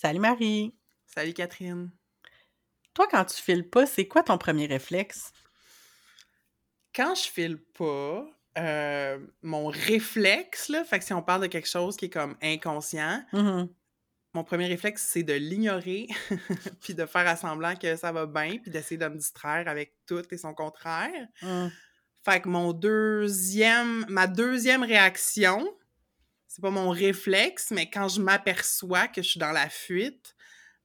Salut Marie. Salut Catherine. Toi, quand tu files pas, c'est quoi ton premier réflexe? Quand je file pas, euh, mon réflexe, là, fait que si on parle de quelque chose qui est comme inconscient, Mhm. mon premier réflexe, c'est de l'ignorer, puis de faire à semblant que ça va bien, puis d'essayer de me distraire avec tout et son contraire. Mm. Fait que mon deuxième, ma deuxième réaction, c'est pas mon réflexe, mais quand je m'aperçois que je suis dans la fuite,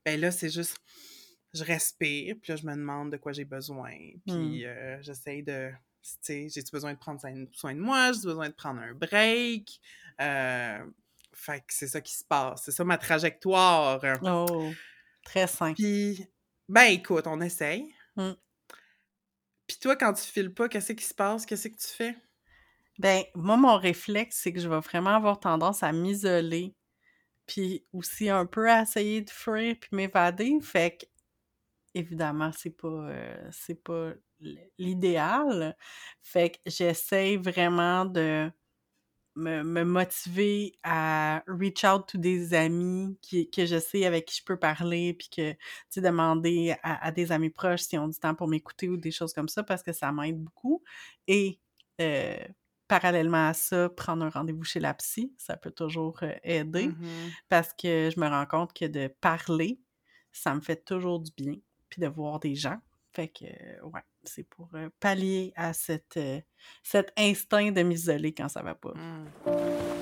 ben là, c'est juste, je respire, puis là, je me demande de quoi j'ai besoin, puis euh, j'essaye de, tu sais, j'ai-tu besoin de prendre soin- de moi, j'ai besoin de prendre un break, euh, fait que c'est ça qui se passe, c'est ça ma trajectoire. Oh, très simple. Puis, ben écoute, on essaye. Mm. Puis toi, quand tu files pas, qu'est-ce qui se passe? Qu'est-ce que tu fais? Ben, moi, mon réflexe, c'est que je vais vraiment avoir tendance à m'isoler, puis aussi un peu à essayer de fuir puis m'évader. Fait que, évidemment, c'est pas, euh, pas l'idéal. Fait que j'essaie vraiment de me, me motiver à reach out to des amis qui, que je sais avec qui je peux parler, puis que, tu demander à, à des amis proches s'ils ont du temps pour m'écouter ou des choses comme ça, parce que ça m'aide beaucoup. Et euh, parallèlement à ça, prendre un rendez-vous chez la psy, ça peut toujours aider, Mhm. parce que je me rends compte que de parler, ça me fait toujours du bien, puis de voir des gens. Fait que, ouais, c'est pour pallier à cette, cet instinct de m'isoler quand ça va pas. Mm.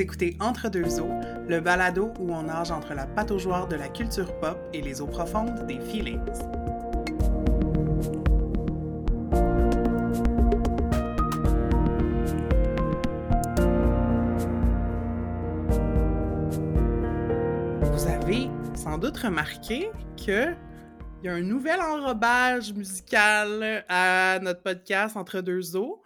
Écoutez Entre deux eaux, le balado où on nage entre la pataugeoire de la culture pop et les eaux profondes des feelings. Vous avez sans doute remarqué que il y a un nouvel enrobage musical à notre podcast Entre deux eaux.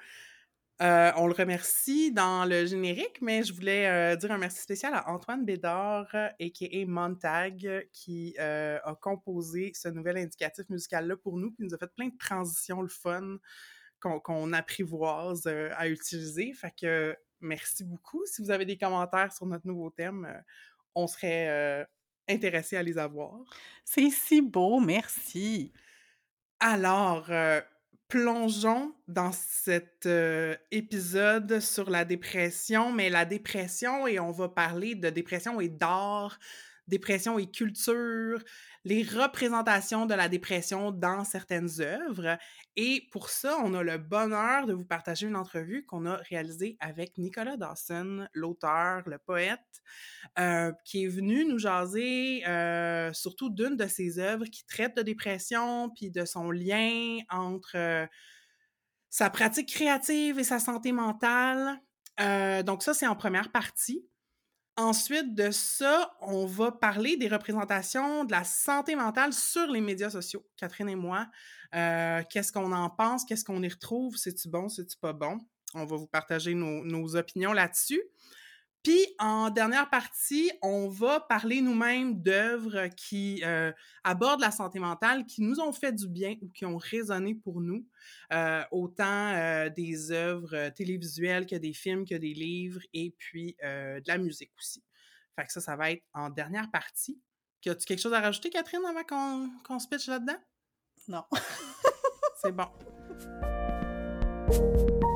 Euh, on le remercie dans le générique, mais je voulais euh, dire un merci spécial à Antoine Bédard, a.k.a. Montag, euh, qui euh, a composé ce nouvel indicatif musical-là pour nous, puis nous a fait plein de transitions, le fun, qu'on apprivoise à utiliser. Fait que merci beaucoup. Si vous avez des commentaires sur notre nouveau thème, on serait intéressé à les avoir. C'est si beau, merci. Alors, plongeons dans cet euh, épisode sur la dépression, mais la dépression, et on va parler de dépression et d'art, dépression et culture, les représentations de la dépression dans certaines œuvres. Et pour ça, on a le bonheur de vous partager une entrevue qu'on a réalisée avec Nicolas Dawson, l'auteur, le poète, euh, qui est venu nous jaser euh, surtout d'une de ses œuvres qui traite de dépression, puis de son lien entre euh, sa pratique créative et sa santé mentale. Donc ça, c'est en première partie. Ensuite de ça, on va parler des représentations de la santé mentale sur les médias sociaux, Catherine et moi. Euh, qu'est-ce qu'on en pense? Qu'est-ce qu'on y retrouve? C'est-tu bon? C'est-tu pas bon? On va vous partager nos, nos opinions là-dessus. Puis, en dernière partie, on va parler nous-mêmes d'œuvres qui euh, abordent la santé mentale, qui nous ont fait du bien ou qui ont résonné pour nous, euh, autant euh, des œuvres télévisuelles que des films, que des livres, et puis de la musique aussi. Fait que ça, ça va être en dernière partie. As-tu quelque chose à rajouter, Catherine, avant qu'on qu'on se pitche là-dedans? Non. C'est bon.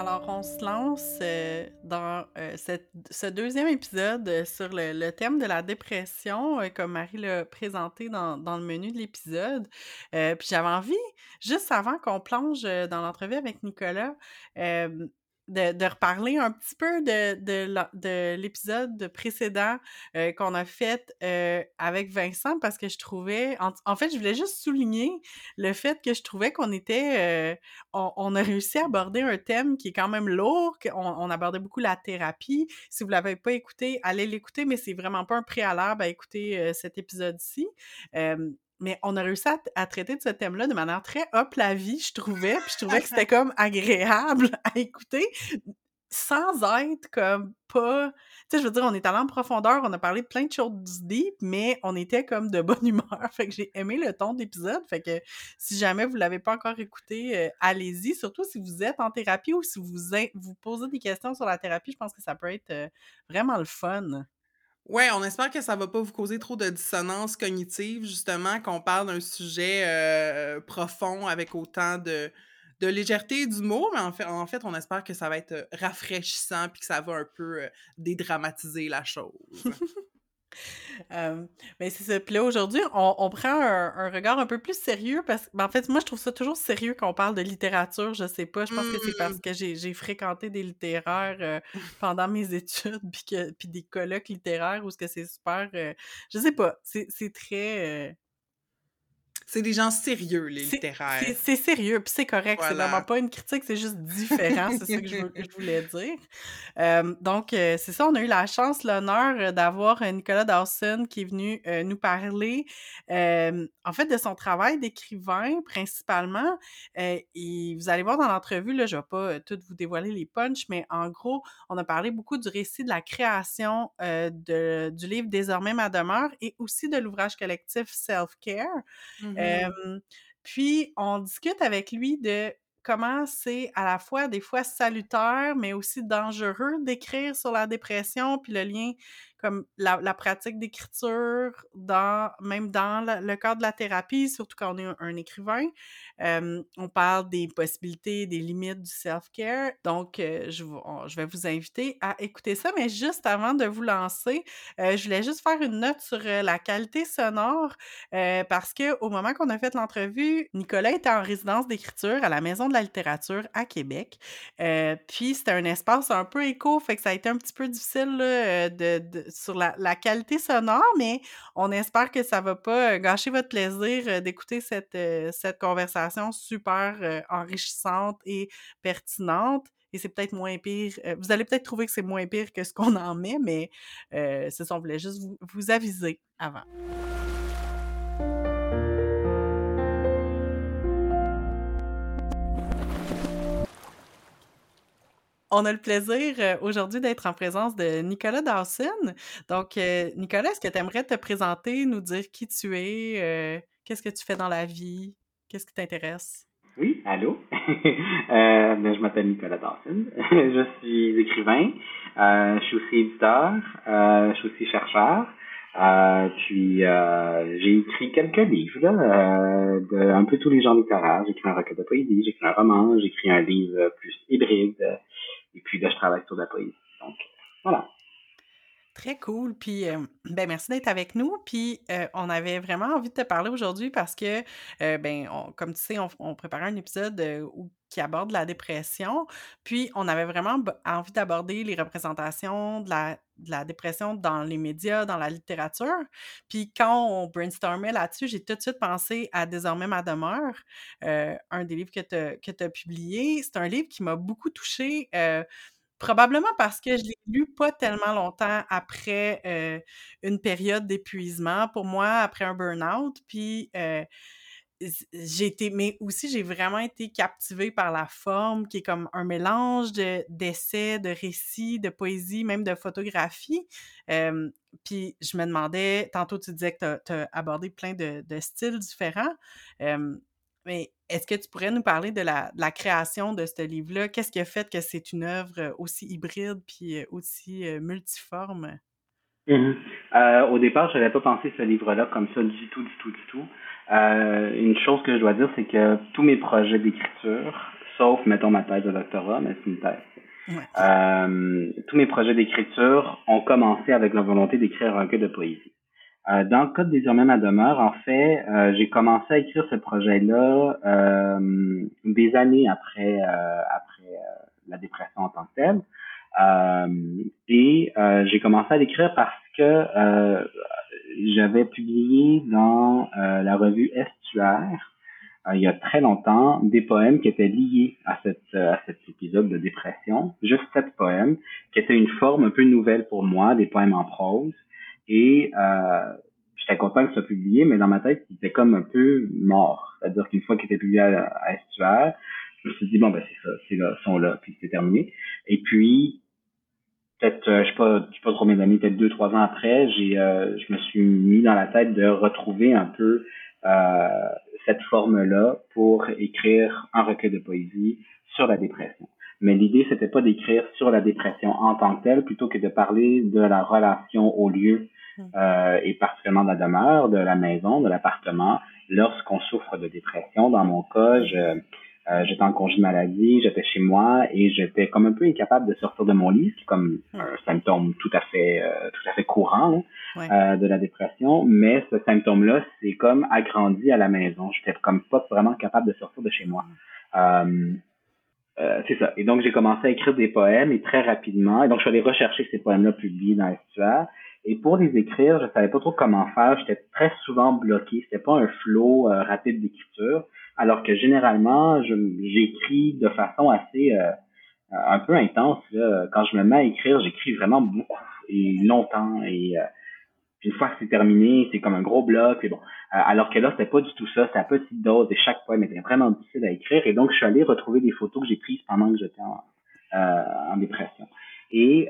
Alors, on se lance euh, dans euh, ce deuxième épisode euh, sur le, thème de la dépression, comme Marie l'a présenté dans, dans le menu de l'épisode. Puis j'avais envie, juste avant qu'on plonge dans l'entrevue avec Nicolas, de, reparler un petit peu de, l'épisode précédent euh, qu'on a fait euh, avec Vincent, parce que je trouvais, en, fait, je voulais juste souligner le fait que je trouvais qu'on était... euh, on, a réussi à aborder un thème qui est quand même lourd. qu'on- On, on abordait beaucoup la thérapie. Si vous l'avez pas écouté, allez l'écouter, mais c'est vraiment pas un préalable à écouter cet épisode-ci. Mais on a réussi à, traiter de ce thème-là de manière très hop la vie, je trouvais. Puis je trouvais que c'était comme agréable à écouter. sans être comme pas tu sais, je veux dire, on est allé en profondeur, on a parlé de plein de choses deep, mais on était comme de bonne humeur. Fait que j'ai aimé le ton d'épisode. Fait que si jamais vous l'avez pas encore écouté, euh, allez-y. Surtout si vous êtes en thérapie ou si vous vous posez des questions sur la thérapie, je pense que ça peut être euh, vraiment le fun. Ouais, on espère que ça va pas vous causer trop de dissonance cognitive, justement, qu'on parle d'un sujet euh, profond avec autant de, légèreté et d'humour, mais en fait, on espère que ça va être rafraîchissant puis que ça va un peu dédramatiser la chose. mais c'est ça. Puis là, aujourd'hui, on, prend un, regard un peu plus sérieux parce que, ben, en fait, moi, je trouve ça toujours sérieux quand on parle de littérature. Je sais pas. Je pense que c'est parce mmh. que j'ai fréquenté des littéraires pendant mes études puis, que, puis des colloques littéraires où ce que c'est super. je sais pas. C'est très c'est des gens sérieux, les littéraires. C'est sérieux, puis c'est correct. C'est vraiment pas une critique, c'est juste différent. c'est ça que je, voulais dire. Euh, donc, euh, c'est ça, on a eu la chance, l'honneur euh, d'avoir Nicolas Dawson qui est venu nous parler, en fait, de son travail d'écrivain, principalement. et vous allez voir dans l'entrevue, là, je vais pas tout vous dévoiler les punchs, mais en gros, on a parlé beaucoup du récit de la création de, du livre Désormais ma demeure et aussi de l'ouvrage collectif Self-Care. Mmh puis, on discute avec lui de comment c'est à la fois des fois salutaire, mais aussi dangereux d'écrire sur la dépression, puis le lien comme la, pratique d'écriture, dans, même dans le cadre de la thérapie, surtout quand on est un, écrivain. On parle des possibilités, des limites du self-care. Donc, je, vais vous inviter à écouter ça. Mais juste avant de vous lancer, je voulais juste faire une note sur la qualité sonore parce que au moment qu'on a fait l'entrevue, Nicolas était en résidence d'écriture à la Maison de la littérature à Québec. puis, c'était un espace un peu éco, fait que ça a été un petit peu difficile sur la, qualité sonore, mais on espère que ça va pas gâcher votre plaisir d'écouter cette conversation super enrichissante et pertinente. Et c'est peut-être moins pire. vous allez peut-être trouver que c'est moins pire que ce qu'on en met, mais c'est ça, on voulait juste vous aviser avant. On a le plaisir euh, aujourd'hui d'être en présence de Nicolas Dawson. Donc, euh, Nicolas, est-ce que tu aimerais te présenter, nous dire qui tu es, euh, qu'est-ce que tu fais dans la vie, qu'est-ce qui t'intéresse? Oui, allô? Ben, je m'appelle Nicolas Dawson. je suis écrivain. je suis aussi éditeur. je suis aussi chercheur. puis j'ai écrit quelques livres un peu tous les genres littéraires. J'ai écrit un recueil de poésie, j'ai écrit un roman, j'ai écrit un livre plus hybride et puis là, je travaille sur la poésie. Donc, voilà. Très cool. Puis, ben merci d'être avec nous. Puis, on avait vraiment envie de te parler aujourd'hui parce que, ben, comme tu sais, on, préparait un épisode qui aborde la dépression. Puis, on avait vraiment envie d'aborder les représentations de la, dépression dans les médias, dans la littérature. Puis, quand on brainstormait là-dessus, j'ai tout de suite pensé à Désormais ma demeure, un des livres que tu as publié. C'est un livre qui m'a beaucoup touchée Probablement parce que je l'ai lu pas tellement longtemps après euh, une période d'épuisement, pour moi, après un burn-out. Puis euh, j'ai été, mais aussi j'ai vraiment été captivée par la forme qui est comme un mélange de, d'essais, de récits, de poésie, même de photographie. puis je me demandais, tantôt tu disais que tu as, abordé plein de styles différents. Mais est-ce que tu pourrais nous parler de la, création de ce livre-là? Qu'est-ce qui a fait que c'est une œuvre euh, aussi hybride puis euh, aussi euh, multiforme? Mmh au départ, je n'avais pas pensé ce livre-là comme ça du tout, du tout, du tout. une chose que je dois dire, c'est que tous mes projets d'écriture, sauf, mettons, ma thèse de doctorat, mais c'est une thèse, tous mes projets d'écriture ont commencé avec la volonté d'écrire un recueil de poésie. Euh, dans le cas de Désormais ma demeure, en fait, euh, j'ai commencé à écrire ce projet-là euh, des années après après la dépression en tant que telle. et j'ai commencé à l'écrire parce que j'avais publié dans la revue Estuaire il y a très longtemps des poèmes qui étaient liés à, cette, à cet épisode de dépression. Juste sept poèmes, qui étaient une forme un peu nouvelle pour moi, des poèmes en prose. Et euh, j'étais content que ça soit publié, mais dans ma tête, il était comme un peu mort. C'est-à-dire qu'une fois qu'il était publié à, à Estuaire, je me suis dit, bon, ben, c'est ça, c'est là, sont là, puis c'est terminé. Et puis, peut-être, euh, je sais pas, je sais pas trop mes amis, peut-être deux, trois ans après, j'ai, euh, je me suis mis dans la tête de retrouver un peu euh, cette forme-là pour écrire un recueil de poésie sur la dépression. Mais l'idée, c'était pas d'écrire sur la dépression en tant que telle, plutôt que de parler de la relation au lieu, mmh. euh, et particulièrement de la demeure, de la maison, de l'appartement, lorsqu'on souffre de dépression. Dans mon cas, je, euh, j'étais en congé de maladie, j'étais chez moi et j'étais comme un peu incapable de sortir de mon lit, comme un symptôme tout à fait euh, tout à fait courant euh, de la dépression, mais ce symptôme-là, c'est comme agrandi à la maison. J'étais comme pas vraiment capable de sortir de chez moi. Euh, c'est ça. Et donc j'ai commencé à écrire des poèmes et très rapidement. Et donc je suis allé rechercher ces poèmes-là publiés dans Estua. Et pour les écrire, je savais pas trop comment faire. J'étais très souvent bloqué. C'était pas un flow rapide d'écriture alors que généralement, j'écris de façon assez euh, un peu intense. Quand je me mets à écrire, j'écris vraiment beaucoup et longtemps. Et euh, une fois que c'est terminé, c'est comme un gros bloc. Et bon, euh, alors que là, c'était pas du tout ça. C'était à petite dose et chaque poème était vraiment difficile à écrire. Et donc, je suis allé retrouver des photos que j'ai prises pendant que j'étais en, en dépression. Et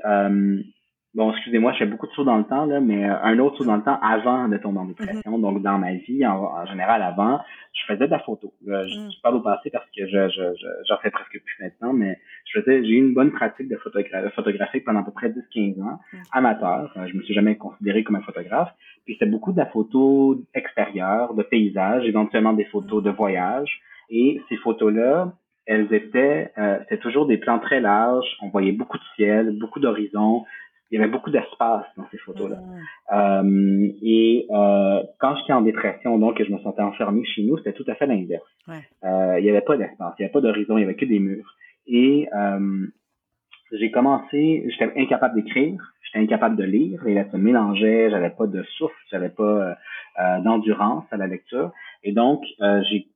bon, excusez-moi, je fais beaucoup de sauts dans le temps, là, mais un autre saut dans le temps avant de tomber en dépression. Mm-hmm. Donc, dans ma vie, en, général, avant, je faisais de la photo. je, mm. parle au passé parce que je, je, je, j'en fais presque plus maintenant, mais je faisais, j'ai eu une bonne pratique de photogra photographique pendant à peu près 10-15 ans, mm. amateur. Je me suis jamais considéré comme un photographe. Puis c'était beaucoup de la photo extérieure, de paysages, éventuellement des photos de voyage. Et ces photos-là, elles étaient, euh, c'était toujours des plans très larges. On voyait beaucoup de ciel, beaucoup d'horizons il y avait beaucoup d'espace dans ces photos-là. Euh, et euh, quand j'étais en dépression, donc, et je me sentais enfermé chez nous, c'était tout à fait l'inverse. Euh, il n'y avait pas d'espace, il n'y avait pas d'horizon, il n'y avait que des murs. Et euh, j'ai commencé, j'étais incapable d'écrire, j'étais incapable de lire, les lettres se mélangeaient, j'avais pas de souffle, j'avais pas euh, d'endurance à la lecture. Et donc, j'ai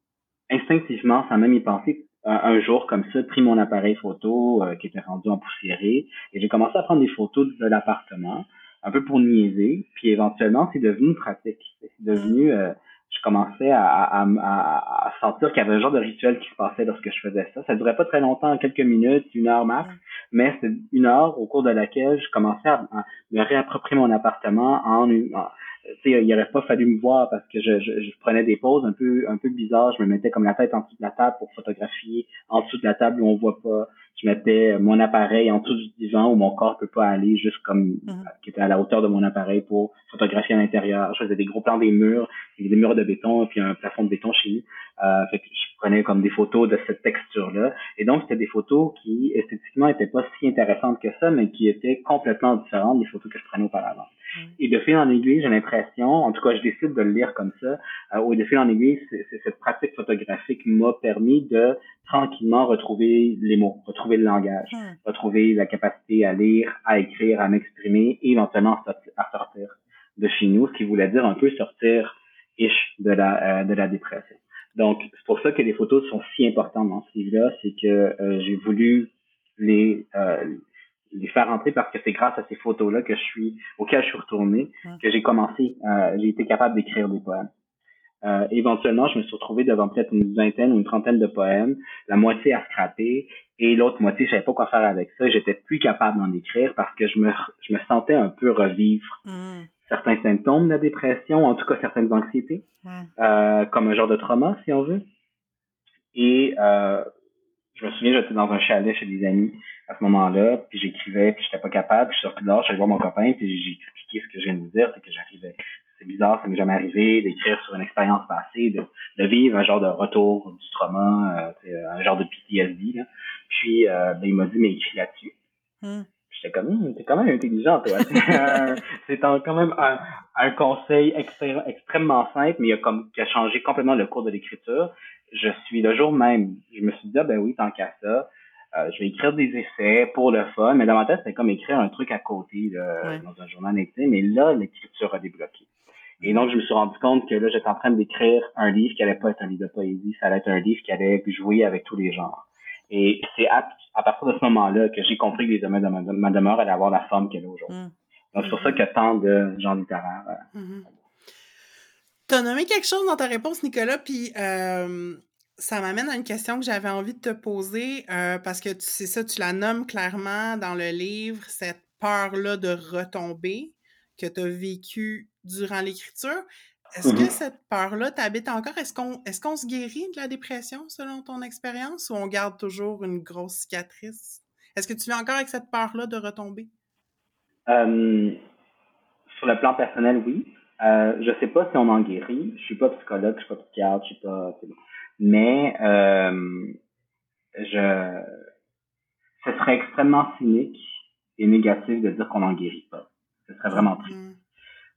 instinctivement, sans même y penser, un, jour comme ça, pris mon appareil photo euh, qui était rendu en poussiéré et j'ai commencé à prendre des photos de l'appartement, un peu pour niaiser, puis éventuellement c'est devenu une pratique. C'est devenu, euh, je commençais à, à, à, sentir qu'il y avait un genre de rituel qui se passait lorsque je faisais ça. Ça durait pas très longtemps, quelques minutes, une heure max, mais c'est une heure au cours de laquelle je commençais à, me réapproprier mon appartement en, une, en il aurait pas fallu me voir parce que je, je, je, prenais des poses un peu un peu bizarres. Je me mettais comme la tête en dessous de la table pour photographier, en dessous de la table où on voit pas. Je mettais mon appareil en dessous du divan où mon corps peut pas aller, juste comme mhm. qui était à la hauteur de mon appareil pour photographier à l'intérieur. Je faisais des gros plans des murs, des murs de béton, puis un plafond de béton chez nous. Euh, fait que je prenais comme des photos de cette texture-là. Et donc, c'était des photos qui, esthétiquement, étaient pas si intéressantes que ça, mais qui étaient complètement différentes des photos que je prenais auparavant. Et de fil en aiguille, j'ai l'impression, en tout cas, je décide de le lire comme ça, euh, ou de fil en aiguille, cette pratique photographique m'a permis de tranquillement retrouver les mots, retrouver le langage, retrouver la capacité à lire, à écrire, à m'exprimer et éventuellement à sortir de chez nous, ce qui voulait dire un peu sortir ish de la, euh, de la dépression. Donc, c'est pour ça que les photos sont si importantes dans ce livre-là, c'est que euh, j'ai voulu les, euh, les faire entrer parce que c'est grâce à ces photos-là que je suis, auxquelles je suis retourné, que j'ai commencé, euh, j'ai été capable d'écrire des poèmes. Euh, éventuellement, je me suis retrouvé devant peut-être une vingtaine ou une trentaine de poèmes, la moitié à scraper, et l'autre moitié, je savais pas quoi faire avec ça. J'étais plus capable d'en écrire parce que je me, je me sentais un peu revivre mmh. certains symptômes de la dépression, en tout cas certaines anxiétés, euh, comme un genre de trauma, si on veut. Et euh, je me souviens, j'étais dans un chalet chez des amis à ce moment-là, puis j'écrivais, puis j'étais pas capable, puis je suis sorti dehors, j'allais voir mon copain, puis j'ai expliqué ce que je viens de vous dire, c'est que j'arrivais. C'est bizarre, ça m'est jamais arrivé d'écrire sur une expérience passée, de, de, vivre un genre de retour du trauma, euh, un genre de PTSD. Là. Puis euh, ben, il m'a dit, mais écris là-dessus. Hmm. J'étais comme, hum, t'es quand même intelligent, toi. c'est quand même un, un conseil extrêmement simple, mais il a, comme, qui a changé complètement le cours de l'écriture je suis le jour même, je me suis dit, ah, ben oui, tant qu'à ça, euh, je vais écrire des essais pour le fun. Mais dans ma tête, c'était comme écrire un truc à côté dans un journal intime. Mais là, l'écriture a débloqué. Et donc, je me suis rendu compte que là, j'étais en train d'écrire un livre qui allait pas être un livre de poésie, ça allait être un livre qui allait jouer avec tous les genres. Et c'est à, partir de ce moment-là que j'ai compris que les domaines de ma, demeure allaient avoir la forme qu'elle a aujourd'hui. Mmh. Donc, c'est pour ça y a tant de genres littéraires. Euh, mmh tu as nommé quelque chose dans ta réponse, Nicolas, puis euh, Ça m'amène à une question que j'avais envie de te poser, euh, parce que c'est ça, tu la nommes clairement dans le livre, cette peur-là de retomber que tu as vécue durant l'écriture. Est-ce que Mhm. cette peur-là t'habite encore? Est-ce qu'on est qu'on se guérit de la dépression selon ton expérience ou on garde toujours une grosse cicatrice? Est-ce que tu vis encore avec cette peur-là de retomber? Euh, sur le plan personnel, oui. Euh, je sais pas si on en guérit. Je suis pas psychologue, je suis pas psychiatre, je suis pas. Mais euh, je, ce serait extrêmement cynique et négatif de dire qu'on n'en guérit pas. Ce serait vraiment triste. Mm.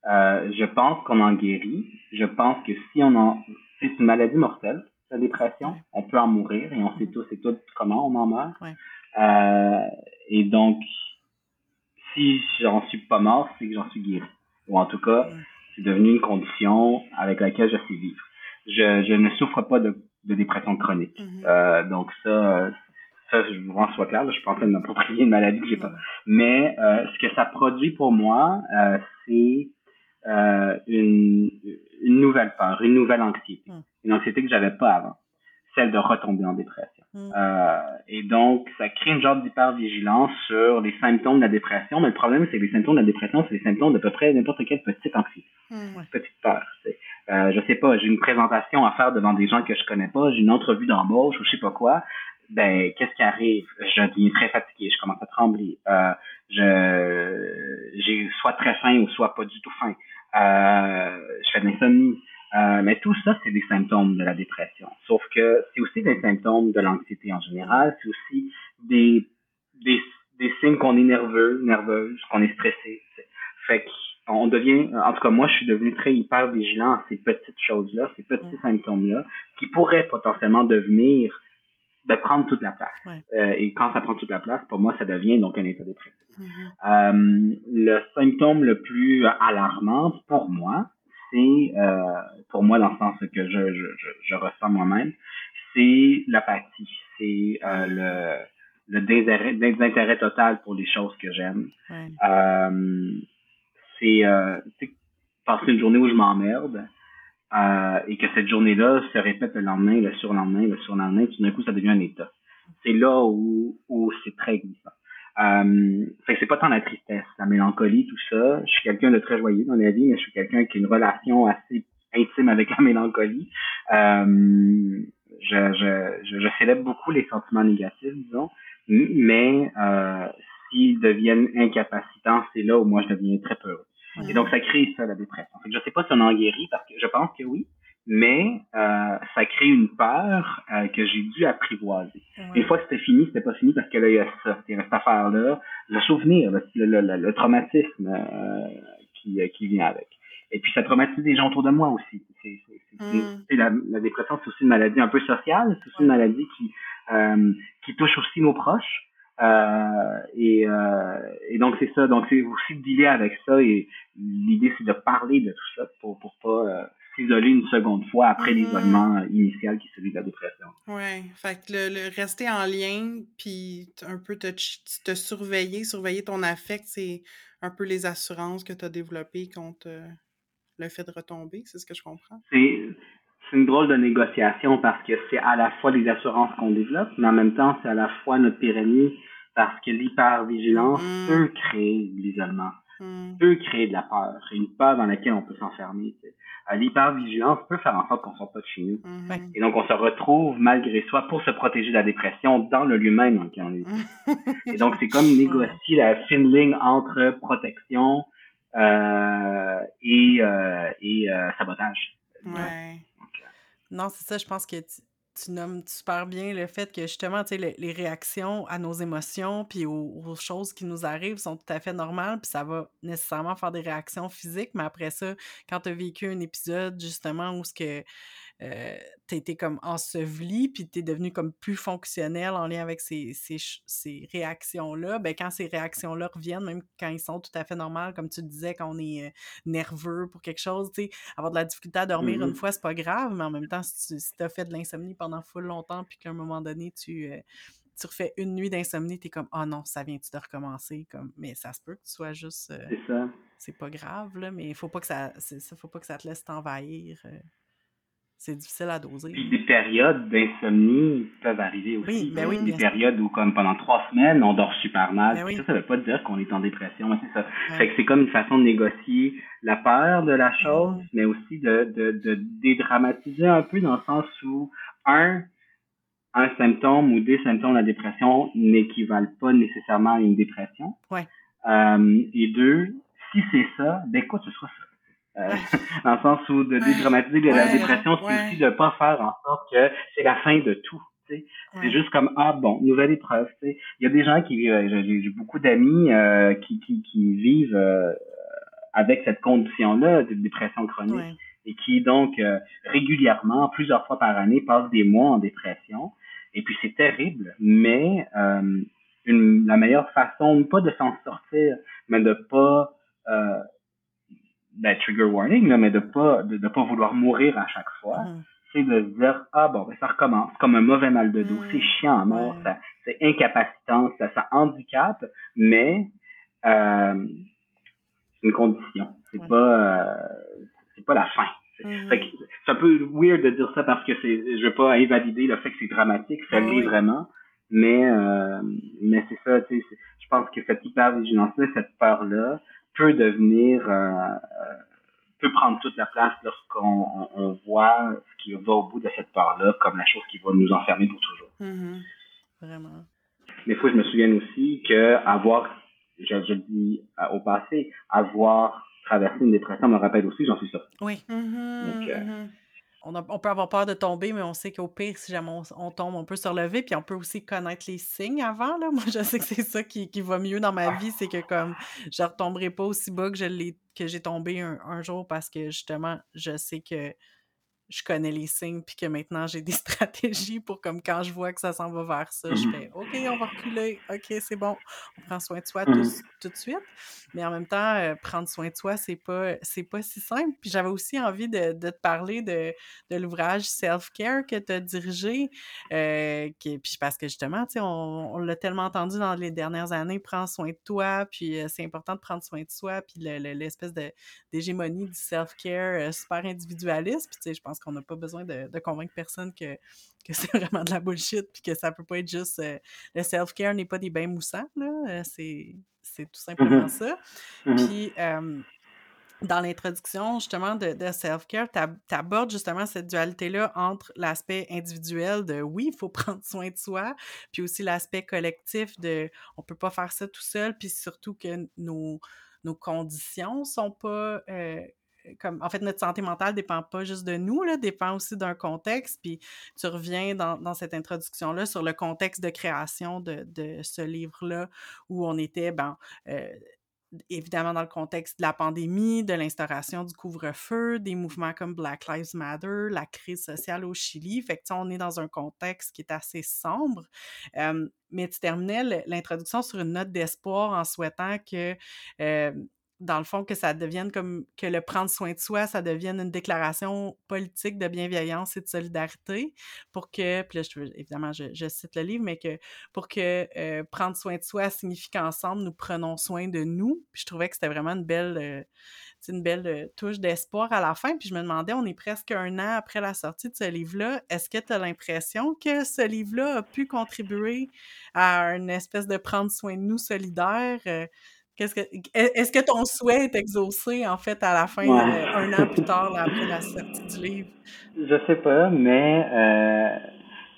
Euh, je pense qu'on en guérit. Je pense que si on en, c'est une maladie mortelle, la dépression. On peut en mourir et on sait tous et toutes comment on en meurt. Ouais. Euh, et donc, si j'en suis pas mort, c'est que j'en suis guéri. Ou en tout cas, Ouais. C'est devenu une condition avec laquelle je sais vivre. Je, je ne souffre pas de, de dépression chronique. Mhm. Euh, donc ça, ça, je vous rends soit clair, là, je suis pas en train de m'approprier une maladie que j'ai pas. Mais euh, ce que ça produit pour moi, euh, c'est euh, une, une nouvelle peur, une nouvelle anxiété. Mm. Une anxiété que j'avais pas avant, celle de retomber en dépression. Mm. Euh, et donc, ça crée une genre d'hypervigilance sur les symptômes de la dépression. Mais le problème, c'est que les symptômes de la dépression, c'est les symptômes d'à peu près n'importe quelle petite anxiété Mm. petite peur. Euh, je sais pas, j'ai une présentation à faire devant des gens que je connais pas, j'ai une entrevue d'embauche ou je sais pas quoi. Ben, qu'est-ce qui arrive? Je deviens très fatigué, je commence à trembler. Euh, je, j'ai soit très faim ou soit pas du tout faim. Euh, je fais de l'insomnie. Euh, mais tout ça, c'est des symptômes de la dépression. Sauf que c'est aussi des symptômes de l'anxiété en général. C'est aussi des, des, des signes qu'on est nerveux, nerveuse, qu'on est stressé. Fait qu'on devient, en tout cas moi, je suis devenu très hyper vigilant à ces petites choses-là, ces petits Mm. symptômes-là, qui pourraient potentiellement devenir, de prendre toute la place. Ouais. Euh, et quand ça prend toute la place, pour moi, ça devient donc un état dépressif. Mhm. Euh, le symptôme le plus alarmant pour moi, c'est, euh, pour moi dans le sens que je, je, je, je ressens moi-même, c'est l'apathie, c'est euh, le, le désintérêt, désintérêt total pour les choses que j'aime. Ouais. Euh, c'est euh, passer une journée où je m'emmerde euh, et que cette journée-là se répète le lendemain, le surlendemain, le surlendemain, tout d'un coup ça devient un état. C'est là où, où c'est très glissant. Euh, fait que c'est pas tant la tristesse, la mélancolie, tout ça. Je suis quelqu'un de très joyeux dans la vie, mais je suis quelqu'un qui a une relation assez intime avec la mélancolie. Euh, je, je, je, je célèbre beaucoup les sentiments négatifs, disons, mais euh, s'ils deviennent incapacitants, c'est là où moi je deviens très peureux. Et donc ça crée ça, la dépression. Fait que je sais pas si on en guérit, parce que je pense que oui, mais euh, ça crée une peur euh, que j'ai dû apprivoiser. Ouais. Une fois que c'était fini, c'était pas fini parce que là, il y a ça, il y a cette affaire-là, le souvenir, le, le, le, le traumatisme euh, qui, euh, qui vient avec. Et puis ça traumatise les gens autour de moi aussi. C'est, c'est, c'est, Mm. la, la dépression, c'est aussi une maladie un peu sociale, c'est aussi une maladie qui, euh, qui touche aussi nos proches. Euh, et, euh, et donc c'est ça, donc c'est aussi de dealer avec ça et l'idée c'est de parler de tout ça pour, pour pas euh, s'isoler une seconde fois après Mhm. l'isolement initial qui est celui de la dépression. Ouais, fait que le, le rester en lien, puis un peu te, te surveiller, surveiller ton affect, c'est un peu les assurances que tu as développées contre euh, le fait de retomber, c'est ce que je comprends. c'est une drôle de négociation parce que c'est à la fois les assurances qu'on développe, mais en même temps, c'est à la fois notre pyramide parce que l'hypervigilance Mhm. peut créer l'isolement, Hmm. peut créer de la peur, une peur dans laquelle on peut s'enfermer. L'hypervigilance peut faire en sorte qu'on ne sorte pas de chez nous. Ouais. Et donc, on se retrouve malgré soi pour se protéger de la dépression dans le lieu même dans lequel on est. Et donc, c'est comme négocier la fine ligne entre protection euh, et, euh, et euh, sabotage. Ouais. Non, c'est ça, je pense que tu, tu nommes super bien le fait que justement, tu sais, le- les réactions à nos émotions puis aux choses qui nous arrivent sont tout à fait normales, puis ça va nécessairement faire des réactions physiques, mais après ça, quand tu as vécu un épisode justement où ce que euh, tu comme enseveli, puis tu es devenu comme plus fonctionnel en lien avec ces, ces, ch- ces réactions-là, ben quand ces réactions-là reviennent, même quand ils sont tout à fait normales, comme tu disais, quand on est euh, nerveux pour quelque chose, tu sais, avoir de la difficulté à dormir une fois, c'est pas grave, mais en même temps, si tu si as fait de l'insomnie pendant full longtemps, puis qu'à un moment donné, tu, euh, tu refais une nuit d'insomnie, t'es comme, oh non, ça vient-tu de recommencer? Comme, mais ça se peut que tu sois juste, euh, C'est ça. c'est pas grave, là, mais il faut pas que ça, c'est ça, faut pas que ça te laisse t'envahir. euh. C'est difficile à doser. Puis des périodes d'insomnie peuvent arriver aussi. Oui, ben oui, des périodes où, comme pendant trois semaines, on dort super mal. Ben oui. Ça, ça veut pas dire qu'on est en dépression, mais c'est ça. Ouais. Fait que c'est comme une façon de négocier la peur de la chose, mais aussi de, de, de dédramatiser un peu dans le sens où, un, un symptôme ou des symptômes de la dépression n'équivalent pas nécessairement à une dépression. Ouais. Euh, et deux, si c'est ça, ben quoi que ce soit ça. Euh, dans le sens où de dédramatiser la Ouais, dépression, c'est ouais. aussi de pas faire en sorte que c'est la fin de tout. C'est juste comme ah bon, nouvelle épreuve. Il y a des gens qui vivent, j'ai j'ai beaucoup d'amis euh, qui, qui, qui vivent euh, avec cette condition-là de dépression chronique et qui donc euh, régulièrement, plusieurs fois par année, passent des mois en dépression. Et puis c'est terrible, mais euh, une, la meilleure façon, pas de s'en sortir, mais de pas euh, ben, trigger warning, là, mais de pas de, de pas vouloir mourir à chaque fois, Mhm. c'est de se dire ah bon ben ça recommence comme un mauvais mal de dos, Mm. c'est chiant à mort, ça c'est incapacitant, ça, ça handicape, mais euh, c'est une condition, c'est Ouais. pas euh, c'est pas la fin. C'est un peu weird de dire ça parce que c'est, je veux pas invalider le fait que c'est dramatique, ça Oui, l'est vraiment, mais euh, mais c'est ça, tu sais, je pense que cette hypervigilance-là, cette peur-là, peut devenir, euh, euh, peut prendre toute la place lorsqu'on on, on voit ce qui va au bout de cette peur-là comme la chose qui va nous enfermer pour toujours. Mhm. Vraiment. Mais il faut que je me souvienne aussi que avoir, je, je le dis euh, au passé, avoir traversé une dépression me rappelle aussi, j'en suis sorti. Oui. Mhm, Donc, euh, mhm. On, peut avoir peur de tomber, mais on sait qu'au pire, si jamais on, tombe, on peut se relever, puis on peut aussi connaître les signes avant. Là. Moi, je sais que c'est ça qui, qui va mieux dans ma vie, c'est que comme je retomberai pas aussi bas que j'ai tombé un jour parce que justement, je sais que je connais les signes, puis que maintenant j'ai des stratégies pour comme quand je vois que ça s'en va vers ça, je Mhm. fais OK, on va reculer, OK, c'est bon, on prend soin de soi Mhm. tout, tout de suite. Mais en même temps, euh, prendre soin de soi, c'est pas, c'est pas si simple. Puis j'avais aussi envie de, de te parler de, de l'ouvrage Self-Care que tu as dirigé. euh, qui, puis parce que justement, tu sais, on, on l'a tellement entendu dans les dernières années, prends soin de toi, puis euh, c'est important de prendre soin de soi, puis le- le- l'espèce d'hégémonie du self-care super individualiste. Puis tu sais, je pense qu'on n'a pas besoin de, de convaincre personne que, que c'est vraiment de la bullshit, puis que ça peut pas être juste... euh, le self-care n'est pas des bains moussants, là. euh, c'est, c'est tout simplement Mhm. ça. Mhm. Puis, euh, dans l'introduction, justement, de, de self-care, tu abordes justement cette dualité-là entre l'aspect individuel de oui, il faut prendre soin de soi, puis aussi l'aspect collectif de on peut pas faire ça tout seul, puis surtout que nos, nos conditions sont pas. euh, comme, en fait, notre santé mentale dépend pas juste de nous, là, dépend aussi d'un contexte. Puis tu reviens dans, dans cette introduction-là sur le contexte de création de, de ce livre-là, où on était, ben, euh, évidemment dans le contexte de la pandémie, de l'instauration du couvre-feu, des mouvements comme Black Lives Matter, la crise sociale au Chili. Fait que, on est dans un contexte qui est assez sombre. Euh, mais tu terminais l'introduction sur une note d'espoir en souhaitant que, euh, dans le fond, que ça devienne comme que le prendre soin de soi, ça devienne une déclaration politique de bienveillance et de solidarité pour que, puis là, je, évidemment, je, cite le livre, mais que pour que euh, prendre soin de soi signifie qu'ensemble, nous prenons soin de nous. Puis je trouvais que c'était vraiment une belle, euh, une belle euh, touche d'espoir à la fin. Puis je me demandais, on est presque un an après la sortie de ce livre-là, est-ce que tu as l'impression que ce livre-là a pu contribuer à une espèce de prendre soin de nous solidaire? Qu'est-ce que, est- est-ce que ton souhait est exaucé, en fait, à la fin, Ouais. euh, un an plus tard, là, après la sortie du livre? Je sais pas, mais euh,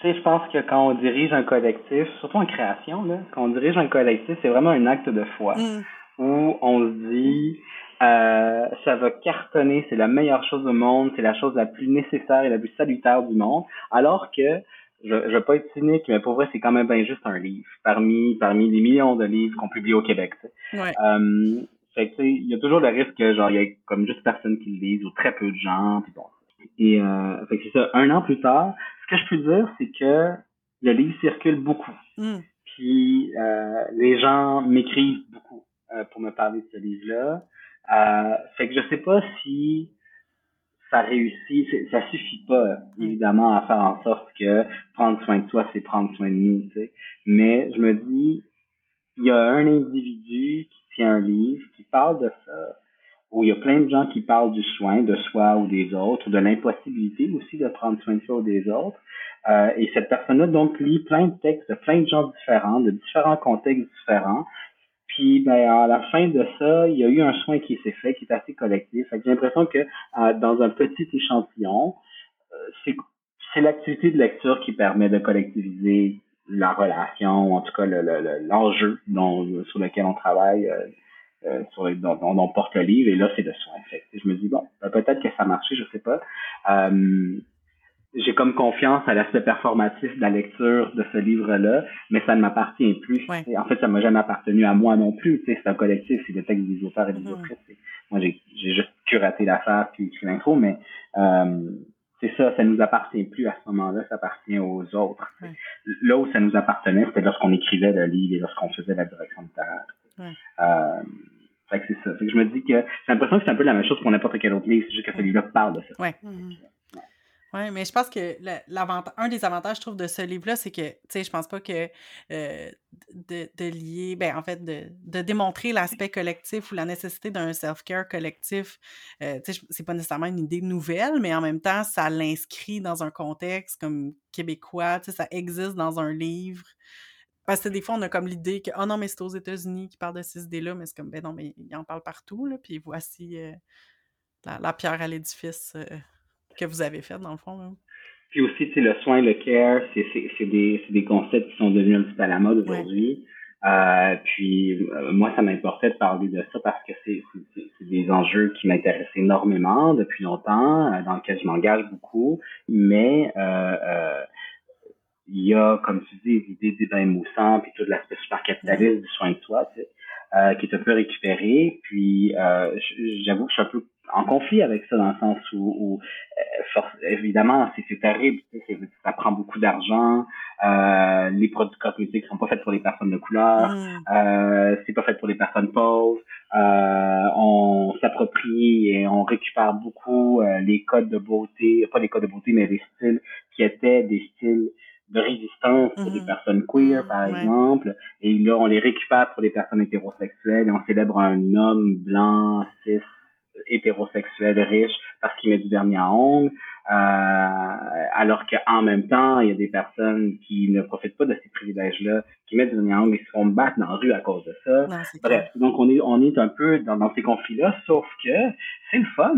tu sais, je pense que quand on dirige un collectif, surtout en création, là, quand on dirige un collectif, c'est vraiment un acte de foi Mm, où on se dit euh, ça va cartonner, c'est la meilleure chose au monde, c'est la chose la plus nécessaire et la plus salutaire du monde, alors que je, je veux pas être cynique, mais pour vrai, c'est quand même bien juste un livre parmi parmi les millions de livres qu'on publie au Québec. ouais. Euh, fait que, il y a toujours le risque que, genre, il y ait comme juste personne qui le lise ou très peu de gens, puis bon. Et, euh, fait que c'est ça. Un an plus tard, ce que je peux dire, c'est que le livre circule beaucoup. Mm, Puis, euh, les gens m'écrivent beaucoup euh, pour me parler de ce livre-là. Euh, fait que je sais pas si ça réussit, ça suffit pas, évidemment, à faire en sorte que prendre soin de soi, c'est prendre soin de nous, tu sais. Mais je me dis, il y a un individu qui tient un livre, qui parle de ça, où il y a plein de gens qui parlent du soin de soi ou des autres, de l'impossibilité aussi de prendre soin de soi ou des autres. Euh, et cette personne-là, donc, lit plein de textes de plein de gens différents, de différents contextes différents. Puis, ben, à la fin de ça, il y a eu un soin qui s'est fait, qui est assez collectif. J'ai l'impression que euh, dans un petit échantillon, euh, c'est l'activité de lecture qui permet de collectiviser la relation, en tout cas l'enjeu le, sur lequel on travaille, euh, dont, on porte le livre, et là, c'est de soin. Fait. Je me dis, bon, ben, peut-être que ça a marché, je sais pas. J'ai comme confiance à l'aspect performatif de la lecture de ce livre-là, mais ça ne m'appartient plus. En fait, ça m'a jamais appartenu à moi non plus. C'est un collectif, c'est le texte des auteurs et des mm-hmm. autrices. Moi, j'ai juste curaté l'affaire puis écrit l'intro, mais euh, c'est ça, ça nous appartient plus à ce moment-là, ça appartient aux autres. Là où ça nous appartenait, c'était lorsqu'on écrivait le livre et lorsqu'on faisait la direction littéraire. Ouais. Euh, fait que c'est ça. Fait que je me dis que j'ai l'impression que c'est un peu la même chose pour n'importe quel autre livre, c'est juste que celui-là parle de ça. Ouais. Oui, mais je pense que un des avantages, je trouve, de ce livre-là, c'est que, tu sais, je pense pas que euh, de, de, lier, ben, en fait, de, de démontrer l'aspect collectif ou la nécessité d'un self-care collectif, euh, tu sais, c'est pas nécessairement une idée nouvelle, mais en même temps, ça l'inscrit dans un contexte comme québécois, tu sais, ça existe dans un livre. Parce que des fois, on a comme l'idée que, oh non, mais c'est aux États-Unis qui parlent de ces idées-là, mais c'est comme, ben non, mais ils en parlent partout, là, puis voici euh, la, pierre à l'édifice que vous avez fait, dans le fond. Puis aussi, sais, le soin, le care, c'est des, des concepts qui sont devenus un petit peu à la mode aujourd'hui. Euh, puis euh, moi, ça m'importait de parler de ça parce que c'est des enjeux qui m'intéressent énormément depuis longtemps, euh, dans lesquels je m'engage beaucoup. Mais il y a, comme tu dis, l'idée des bains moussants, puis tout l'aspect super capitaliste du soin de soi, tu sais, qui est un peu récupéré. Puis j'avoue que je suis un peu en conflit avec ça dans le sens où, euh, évidemment c'est terrible ça prend beaucoup d'argent euh, les produits cosmétiques sont pas faits pour les personnes de couleur mm. euh, c'est pas fait pour les personnes pauvres euh, on s'approprie et on récupère beaucoup euh, les codes de beauté pas les codes de beauté mais les styles qui étaient des styles de résistance pour des mm-hmm. personnes queer, par exemple, et là, on les récupère pour les personnes hétérosexuelles et on célèbre un homme blanc, cis, hétérosexuel riche parce qu'il met du dernier à ongles, euh, alors qu'en même temps, il y a des personnes qui ne profitent pas de ces privilèges-là, qui mettent du dernier à ongles et se font battre dans la rue à cause de ça. Bref, donc on est on est un peu dans, dans ces conflits-là, sauf que c'est le fun.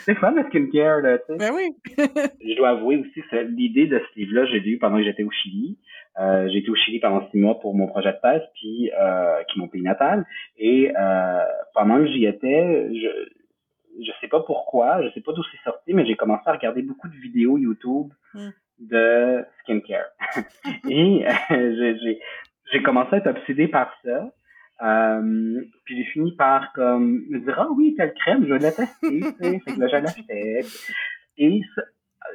C'est fun le skincare, là, tu sais. Ben oui. je dois avouer aussi, l'idée de ce livre-là, j'ai lu pendant que j'étais au Chili. Euh, j'ai été au Chili pendant six mois pour mon projet de thèse, puis euh, qui est mon pays natal. Et euh, pendant que j'y étais, je je sais pas pourquoi, je sais pas d'où c'est sorti, mais j'ai commencé à regarder beaucoup de vidéos YouTube hmm. de skincare. Et euh, j'ai j'ai commencé à être obsédé par ça. Euh, puis j'ai fini par comme me dire ah oui telle crème je vais la tester fait que là je l'achetais et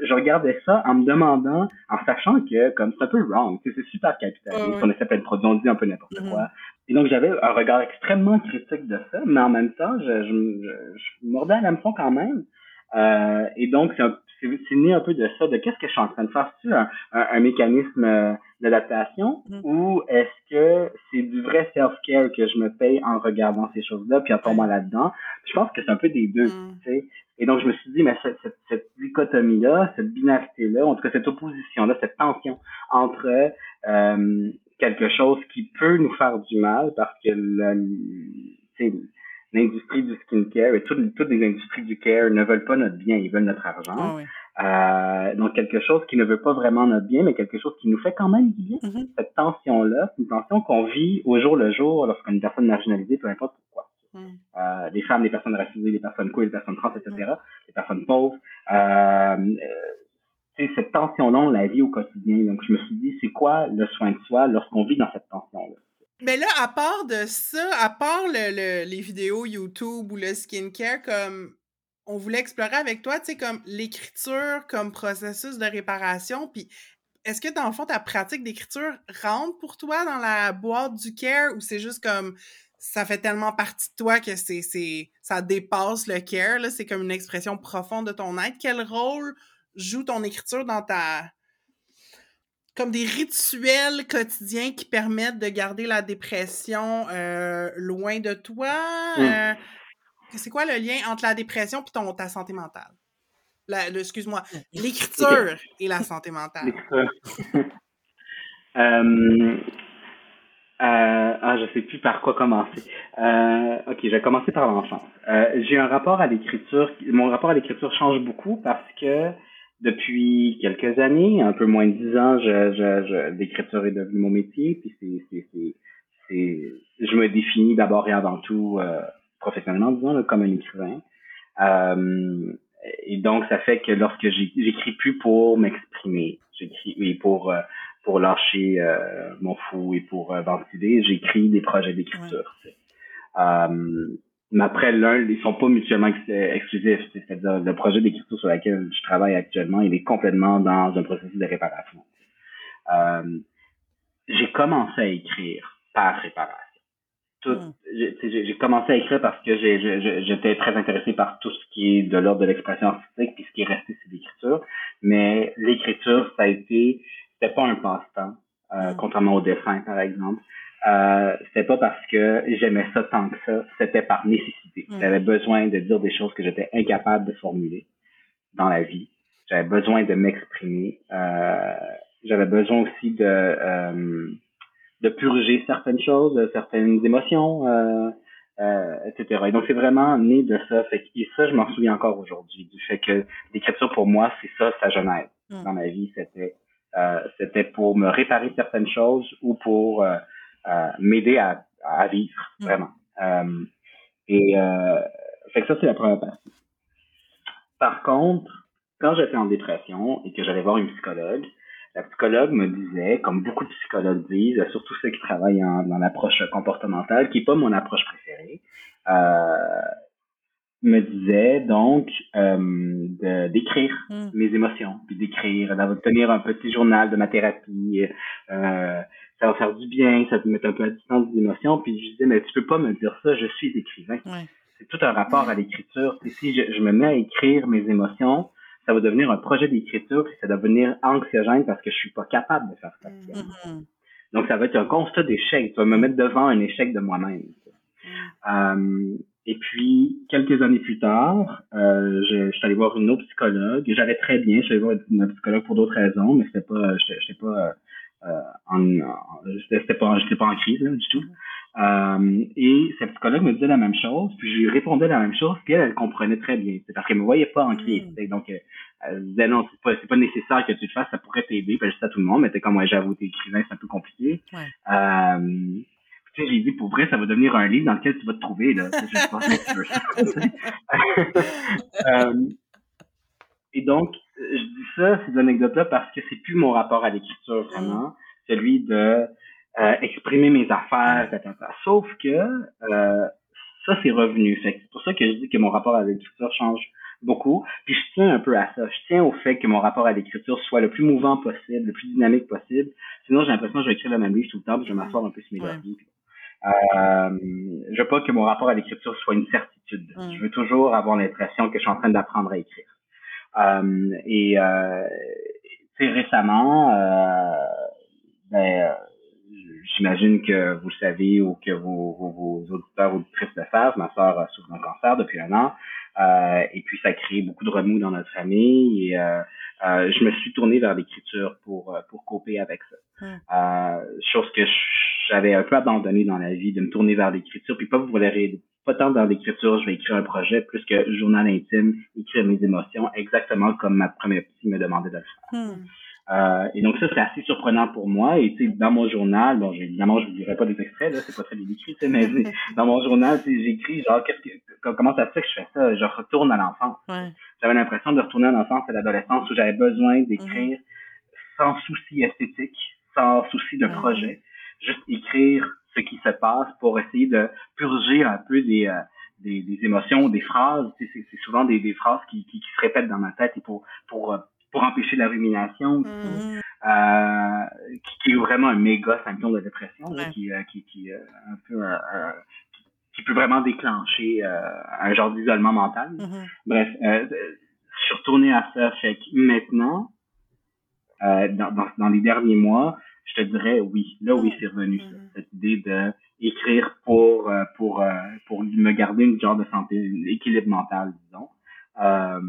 je regardais ça en me demandant, en sachant que, comme c'est un peu wrong, c'est super capitaliste, on essaie de produire, on dit un peu n'importe mm-hmm. quoi. Et donc, j'avais un regard extrêmement critique de ça, mais en même temps, je, je, je, mordais à l'hameçon quand même. Euh, et donc, c'est né un peu de ça, de qu'est-ce que je suis en train de faire? C'est un, un, un, mécanisme euh, d'adaptation mm. ou est-ce que c'est du vrai self-care que je me paye en regardant ces choses-là puis en tombant là-dedans? Je pense que c'est un peu des deux, mm. tu sais. Et donc, je me suis dit, mais cette, cette, cette dichotomie-là, cette binarité-là, en tout cas cette opposition-là, cette tension entre euh, quelque chose qui peut nous faire du mal parce que l'industrie du skincare et toutes, toutes les industries du care ne veulent pas notre bien, ils veulent notre argent. Ah euh, donc quelque chose qui ne veut pas vraiment notre bien, mais quelque chose qui nous fait quand même du bien. Mm-hmm. Cette tension-là, c'est une tension qu'on vit au jour le jour lorsqu'on est une personne marginalisée, peu importe pourquoi. Mm. Euh, les femmes, les personnes racisées, les personnes queer, les personnes trans, etc., mm. les personnes pauvres. Euh, euh, cette tension-là, la vie au quotidien. Donc, je me suis dit, c'est quoi le soin de soi lorsqu'on vit dans cette tension-là? Mais là, à part de ça, à part le, les vidéos YouTube ou le skincare, comme on voulait explorer avec toi, tu sais, comme l'écriture comme processus de réparation, puis est-ce que dans le fond, ta pratique d'écriture rentre pour toi dans la boîte du care ou c'est juste comme ça fait tellement partie de toi que c'est, c'est, ça dépasse le care, là, c'est comme une expression profonde de ton être. Quel rôle joue ton écriture dans ta. Comme des rituels quotidiens qui permettent de garder la dépression euh, loin de toi? Mmh. Euh, c'est quoi le lien entre la dépression et ton, ta santé mentale? Excuse-moi, l'écriture et la santé mentale. euh, ah, je sais plus par quoi commencer. Ok, je vais commencer par l'enfance. J'ai un rapport à l'écriture. Mon rapport à l'écriture change beaucoup parce que depuis quelques années, un peu moins de dix ans, je, je, je l'écriture est devenue mon métier. Puis c'est, c'est, c'est, c'est, je me définis d'abord et avant tout euh, professionnellement, disons, comme un écrivain. Euh, et donc, ça fait que lorsque j'écris plus pour m'exprimer, j'écris pour euh, pour lâcher euh, mon fou et pour euh, ventiler, j'écris des projets d'écriture. Mais après, l'un, ils sont pas mutuellement exclusifs. C'est-à-dire, le projet d'écriture sur lequel je travaille actuellement, il est complètement dans un processus de réparation. Euh, j'ai commencé à écrire par réparation. Tout, mm. j'ai commencé à écrire parce que j'étais très intéressé par tout ce qui est de l'ordre de l'expression artistique, puis ce qui est resté, c'est l'écriture. Mais l'écriture, ça a été c'était pas un passe-temps, euh, mm. contrairement au dessin, par exemple. Euh, c'était pas parce que j'aimais ça tant que ça, c'était par nécessité. Mm. J'avais besoin de dire des choses que j'étais incapable de formuler dans la vie. J'avais besoin de m'exprimer. Euh, j'avais besoin aussi de euh, de purger certaines choses, certaines émotions, euh, euh, etc. Et donc c'est vraiment né de ça. Fait et ça, je m'en souviens encore aujourd'hui, du fait que l'écriture pour moi, c'est ça sa genèse mm. dans ma vie. C'était euh, c'était pour me réparer certaines choses ou pour m'aider à, à, vivre, mm. vraiment. et fait que ça, c'est la première partie. Par contre, quand j'étais en dépression et que j'allais voir une psychologue, la psychologue me disait, comme beaucoup de psychologues disent, surtout ceux qui travaillent en, dans l'approche comportementale, qui n'est pas mon approche préférée, euh, me disait donc euh, d'écrire hmm. mes émotions, puis d'écrire, de tenir un petit journal de ma thérapie. Euh, ça va faire du bien, ça te met un peu à distance des émotions. Puis je disais, mais tu peux pas me dire ça, je suis écrivain. C'est tout un rapport à l'écriture. Si je, je, me mets à écrire mes émotions, ça va devenir un projet d'écriture, puis ça va devenir anxiogène parce que je suis pas capable de faire ça. Hmm. Donc ça va être un constat d'échec. Tu vas me mettre devant un échec de moi-même. Euh, et puis, quelques années plus tard, euh, je, je, suis allé voir une autre psychologue. J'allais très bien. Je suis allé voir une psychologue pour d'autres raisons, mais c'était pas, j'étais pas, euh, en, j'étais pas, j'étais pas en crise là, du tout. Euh, et cette psychologue me disait la même chose, puis je lui répondais la même chose, puis elle, elle comprenait très bien. C'est parce qu'elle me voyait pas en crise. Mm. Donc, elle disait non, c'est pas, c'est pas nécessaire que tu le fasses, ça pourrait t'aider. Puis disais à tout le monde, mais t'es comme moi, j'avoue, t'es écrivain, c'est un peu compliqué. Ouais. Euh, tu sais, j'ai dit, pour vrai, ça va devenir un livre dans lequel tu vas te trouver, là. Je pense que tu veux euh, et donc, je dis ça, ces anecdotes-là, parce que c'est plus mon rapport à l'écriture, vraiment. Celui de euh, exprimer mes affaires, etc. Sauf que euh, ça, c'est revenu. C'est pour ça que je dis que mon rapport à l'écriture change beaucoup. Puis je tiens un peu à ça. Je tiens au fait que mon rapport à l'écriture soit le plus mouvant possible, le plus dynamique possible. Sinon, j'ai l'impression que je vais écrire le même livre tout le temps, puis je vais m'asseoir un peu sur mes ouais. Euh, je veux pas que mon rapport à l'écriture soit une certitude. Mm. Je veux toujours avoir l'impression que je suis en train d'apprendre à écrire. Euh, et euh, récemment, euh, ben, j'imagine que vous le savez ou que vos, vos, vos auditeurs ou auditrices le savent, ma soeur a souffert d'un cancer depuis un an. Euh, et puis ça a créé beaucoup de remous dans notre famille. Et euh, euh, je me suis tourné vers l'écriture pour pour couper avec ça. Hmm. chose que j'avais un peu abandonné dans la vie, de me tourner vers l'écriture, puis pas vous voulez pas tant dans l'écriture, je vais écrire un projet, plus que journal intime, écrire mes émotions, exactement comme ma première petite me demandait de le faire. Hmm. Euh, et donc ça, c'est assez surprenant pour moi. Et tu sais, dans mon journal, bon, évidemment, je vous dirai pas des extraits, là, c'est pas très bien écrit, mais dans mon journal, j'écris genre qu'est-ce que comment ça se fait que je fais ça? Je retourne à l'enfance. J'avais l'impression de retourner à l'enfance et à l'adolescence où j'avais besoin d'écrire mm-hmm. sans souci esthétique, sans souci de projet. Juste écrire ce qui se passe pour essayer de purger un peu des, euh, des, des, émotions, des phrases. C'est souvent des, des phrases qui, qui, qui, se répètent dans ma tête et pour, pour euh, pour empêcher la rumination, mm-hmm. euh, qui, est vraiment un méga symptôme de dépression, qui, euh, qui, qui, euh, un peu, qui peut vraiment déclencher un genre d'isolement mental. Mm-hmm. Bref, je suis retourné à ça. Fait que maintenant, dans, dans, dans, les derniers mois, je te dirais oui. Là, oui, c'est revenu, Mhm. cette idée de écrire pour, euh, pour, euh, pour me garder une genre de santé, un équilibre mental, disons. Euh,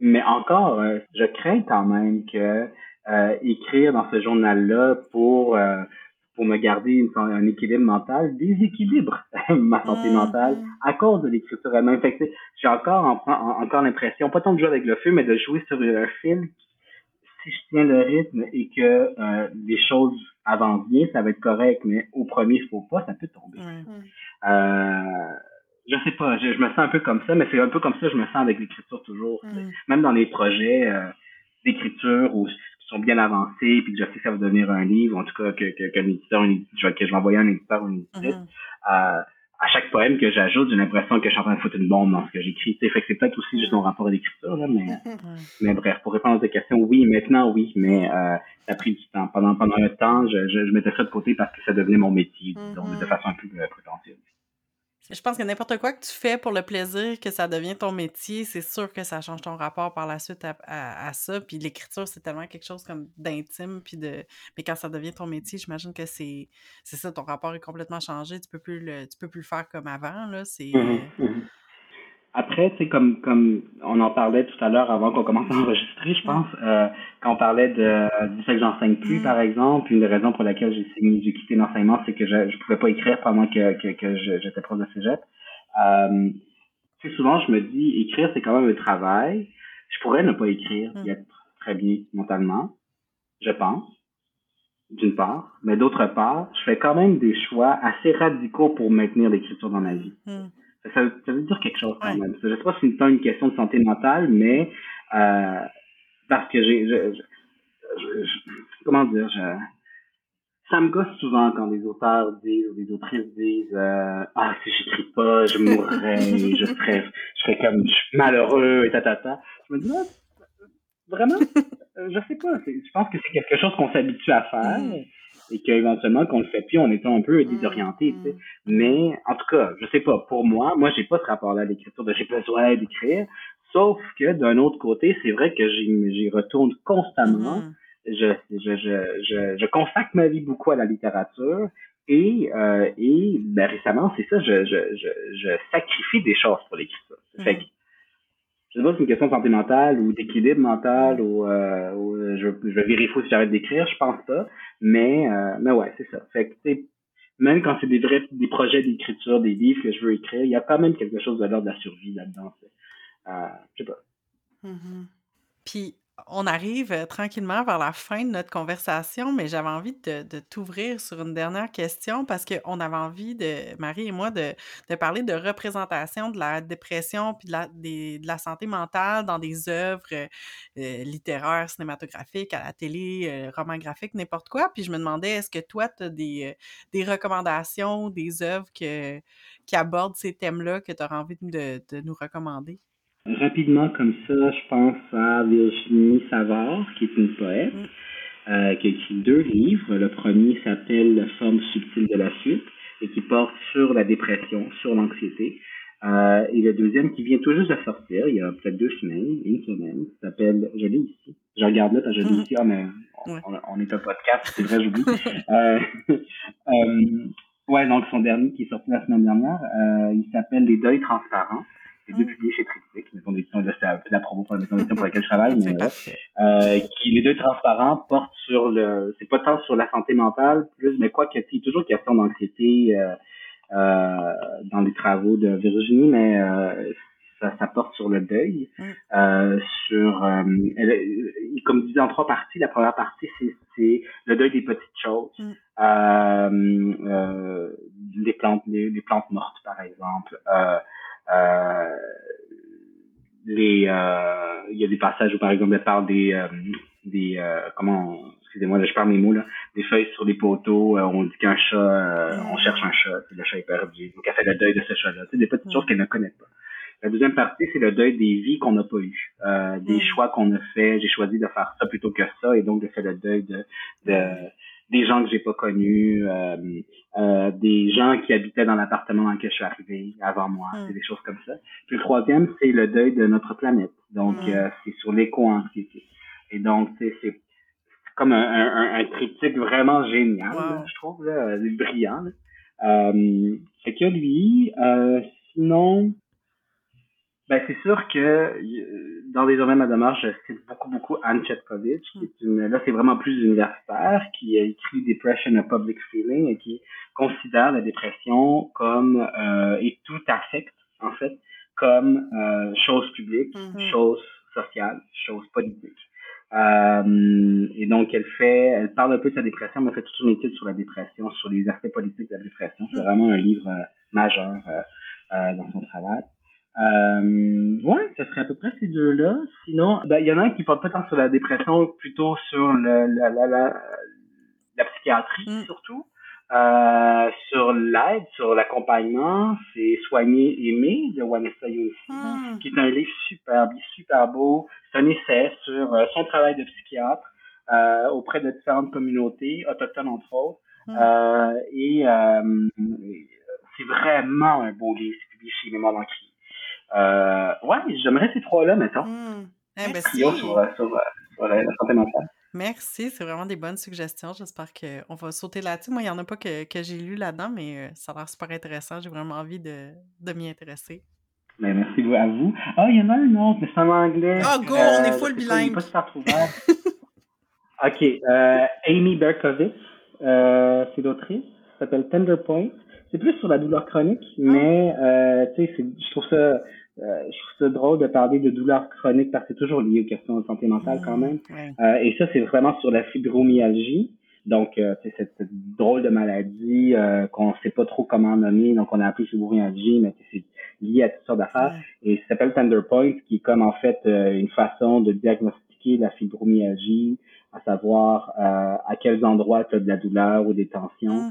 mais encore, je crains quand même que euh, écrire dans ce journal-là pour euh, pour me garder une, un équilibre mental déséquilibre ma santé Mhm. mentale à cause de l'écriture elle-même. Fait j'ai encore en- en- encore l'impression, pas tant de jouer avec le feu, mais de jouer sur un fil. Si je tiens le rythme et que euh, les choses avancent bien, ça va être correct, mais au premier faux pas, ça peut tomber. Ouais. Euh, je sais pas, je, je me sens un peu comme ça, mais c'est un peu comme ça que je me sens avec l'écriture toujours. Mm. Même dans les projets euh, d'écriture où qui sont bien avancés, puis que je sais que ça va devenir un livre, en tout cas que, que, qu'un éditeur, que je vais envoyer à un éditeur ou une éditrice, Mhm. À chaque poème que j'ajoute, j'ai l'impression que je suis en train de foutre une bombe dans ce que j'écris. Fait que c'est peut-être aussi juste mon rapport à l'écriture, là, mais, mais bref, pour répondre à ta question, oui, maintenant oui, mais euh, ça a pris du temps. Pendant pendant un temps, je, je, je mettais ça de côté parce que ça devenait mon métier, disons, Mhm. de façon un peu euh, prétentieuse. Je pense que n'importe quoi que tu fais pour le plaisir, que ça devient ton métier, c'est sûr que ça change ton rapport par la suite à, ça. Puis l'écriture, c'est tellement quelque chose comme d'intime. Puis de... Mais quand ça devient ton métier, j'imagine que c'est c'est ça, ton rapport est complètement changé. Tu peux plus le, tu peux plus le faire comme avant. Là. C'est, Mhm, euh, mhm. Après, tu sais, comme, comme on en parlait tout à l'heure avant qu'on commence à enregistrer, je pense, euh, quand on parlait de, du fait que j'enseigne plus, Mm. par exemple, une des raisons pour laquelle j'ai signé- j'ai quitté l'enseignement, c'est que je, je pouvais pas écrire pendant que, que, que j'étais prof de cégep. Euh, tu sais, souvent, je me dis, écrire, c'est quand même un travail. Je pourrais ne pas écrire Mm. et être très bien mentalement, je pense, d'une part. Mais d'autre part, je fais quand même des choix assez radicaux pour maintenir l'écriture dans ma vie. hmm. Ça, ça veut dire quelque chose quand même. Je sais pas si c'est une question de santé mentale, mais euh, parce que j'ai, je, je- je- comment dire, je, ça me gosse souvent quand des auteurs disent ou des autrices disent euh, ah si j'écris pas, je mourrais, je serais, je serais comme je suis malheureux et ta ta ta. Je me dis ah, vraiment, Euh, je sais pas. Je pense que c'est quelque chose qu'on s'habitue à faire. Et qu'éventuellement qu'on le fait plus, on est un peu désorienté. tu sais. Mais en tout cas, je sais pas. Pour moi, moi j'ai pas ce rapport-là à l'écriture de j'ai besoin d'écrire. Sauf que d'un autre côté, c'est vrai que j'y retourne constamment. Mhm. Je, je, je, je, je consacre ma vie beaucoup à la littérature. Et, euh, et ben, récemment, c'est ça, je, je, je, je sacrifie des choses pour l'écriture. Fait que, je sais pas si c'est une question de santé mentale ou d'équilibre mental ou, euh, ou, euh, je, je fou si j'arrête d'écrire, je pense pas. Mais, euh, mais ouais, c'est ça. Fait que, même quand c'est des vrais, des projets d'écriture, des livres que je veux écrire, il y a quand même quelque chose de l'ordre de la survie là-dedans. Euh, je sais pas. Mhm. Puis on arrive euh, tranquillement vers la fin de notre conversation, mais j'avais envie de, t'ouvrir sur une dernière question parce qu'on avait envie, de Marie et moi, de, parler de représentation de la dépression puis de la, santé mentale dans des œuvres euh, littéraires, cinématographiques, à la télé, euh, romans n'importe quoi. Puis je me demandais, est-ce que toi, tu as des, euh, des recommandations, des œuvres qui abordent ces thèmes-là que tu auras envie de nous recommander? Rapidement comme ça, je pense à Virginie Savard, qui est une poète, euh, qui a écrit deux livres. Le premier s'appelle La forme subtile de la suite et qui porte sur la dépression, sur l'anxiété. Euh, et le deuxième qui vient tout juste de sortir, il y a peut-être deux semaines, une semaine, s'appelle, je l'ai ici. Je regarde là, parce que je l'ai ici, ah, mais on, Ouais. on, on est un podcast, c'est vrai, j'oublie. euh, euh, ouais, donc son dernier qui est sorti la semaine dernière, euh, il s'appelle Les deuils transparents. C'est deux publiés chez mettons des là, c'est un peu de la promo pour la maison d'édition pour laquelle je travaille, mais parfait. Euh, qui les deux transparents portent sur le c'est pas tant sur la santé mentale plus mais quoi que c'est toujours question d'anxiété euh, euh, dans les travaux de Virginie mais euh, ça, ça porte sur le deuil Mm. euh, sur euh, elle- comme je disais en trois parties la première partie c'est le deuil des petites choses Mm. euh, euh, les plantes les, les plantes mortes par exemple euh, euh, les euh, il y a des passages où par exemple elle parle des euh, des euh, comment on- excusez-moi là je parle mes mots là. Des feuilles sur les poteaux euh, on dit qu'un chat euh, on cherche un chat puis le chat est perdu. Donc elle fait le deuil de ce chat là c'est des petites choses qu'elle ne connaît pas. La deuxième partie c'est le deuil des vies qu'on n'a pas eues euh, des choix qu'on a fait j'ai choisi de faire ça plutôt que ça et donc de faire le deuil de, de des gens que j'ai pas connus euh, euh, des gens qui habitaient dans l'appartement dans lequel je suis arrivé avant moi Mm. c'est des choses comme ça puis le troisième, c'est le deuil de notre planète. Donc, Mm. euh, c'est sur l'éco-anxiété. Et donc, c'est comme un, un, un, critique vraiment génial, je trouve, là, brillant. Là. Euh, fait que lui, euh, sinon, ben c'est sûr que dans les domaines de la démarche, je cite beaucoup, beaucoup Anne Chetkovich, qui est une, là c'est vraiment plus universitaire, qui a écrit Depression a Public Feeling et qui considère la dépression comme, euh, et tout affecte, en fait, comme euh, chose publique, mm-hmm. chose sociale, chose politique. Euh, et donc, elle fait, elle parle un peu de sa dépression, mais elle fait toute une étude sur la dépression, sur les aspects politiques de la dépression. C'est mm. vraiment un livre euh, majeur euh, euh, dans son travail. Euh, ouais, ce serait à peu près ces deux-là. Sinon, ben, il y en a un qui parle pas tant sur la dépression, plutôt sur le, la, la, la, la psychiatrie, mm. surtout. Euh, sur l'aide, sur l'accompagnement, c'est Soigner, aimer de Vanessa Youssi, hmm. qui est un livre super, super beau. C'est un essai sur euh, son travail de psychiatre euh, auprès de différentes communautés, autochtones entre autres. Hmm. Euh, et c'est vraiment un beau livre, c'est publié chez Mémoire d'Ancry. ouais, j'aimerais ces trois-là, mettons. Mmh. Eh ben, sur, sur, sur la santé mentale. Merci, c'est vraiment des bonnes suggestions. J'espère qu'on va sauter là-dessus. Moi, il n'y en a pas que, que j'ai lu là-dedans, mais euh, ça a l'air super intéressant. J'ai vraiment envie de, de m'y intéresser. Ben, merci à vous. Ah, il y en a un autre, mais c'est en anglais. Ah, go, on est euh, full bilingue. pas super OK. Euh, Amy Berkowitz, c'est l'autrice. Ça s'appelle Tender Point. C'est plus sur la douleur chronique, ah. mais tu sais, je trouve ça euh, je trouve ça drôle de parler de douleurs chroniques parce que c'est toujours lié aux questions de santé mentale quand même. Euh, et ça, c'est vraiment sur la fibromyalgie. Donc, euh, c'est cette, drôle de maladie euh, qu'on ne sait pas trop comment nommer. Donc, on a appelé fibromyalgie, mais c'est lié à toutes sortes d'affaires. Et ça s'appelle Tender Point, qui est comme en fait une façon de diagnostiquer la fibromyalgie, à savoir à quels endroits tu as de la douleur ou des tensions. Euh,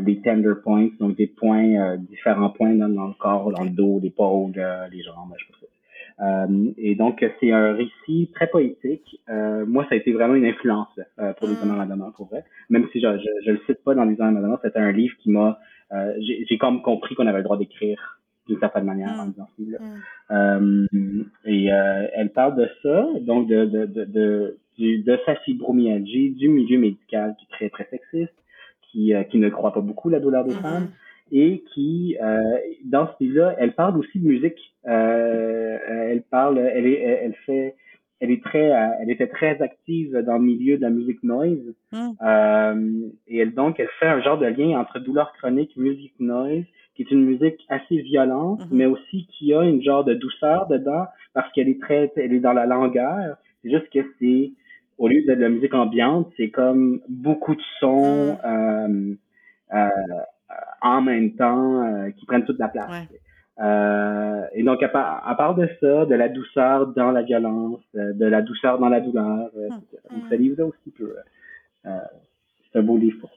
des tender points, donc des points, euh, différents points dans, le corps, dans le dos, l'épaule, euh, les jambes, je sais pas. Euh, et donc, c'est un récit très poétique. Euh, moi, ça a été vraiment une influence euh, pour les hommes à pour vrai. Même si je, je, je, le cite pas dans les hommes à c'était un livre qui m'a... J'ai comme compris qu'on avait le droit d'écrire d'une certaine manière en disant mm. mm. Et elle parle de ça, donc de, de, de, de, de sa fibromyalgie, du milieu médical qui est très, très sexiste, qui, euh, qui ne croit pas beaucoup la douleur des mm-hmm. femmes et qui, euh, dans ce livre-là, elle parle aussi de musique. Euh, elle parle, elle est, elle fait, elle est très, elle était très active dans le milieu de la musique noise. Mm. Euh, et elle, donc, elle fait un genre de lien entre douleur chronique, musique noise, qui est une musique assez violente, mm-hmm. mais aussi qui a une genre de douceur dedans parce qu'elle est très, elle est dans la langueur. C'est juste que c'est, au lieu de la musique ambiante, c'est comme beaucoup de sons mm. euh, euh, en même temps euh, qui prennent toute la place. Et donc, elle, parle de ça, de la douceur dans la violence, de la douceur dans la douleur. Mm. Donc, ce livre-là aussi peut. c'est un beau livre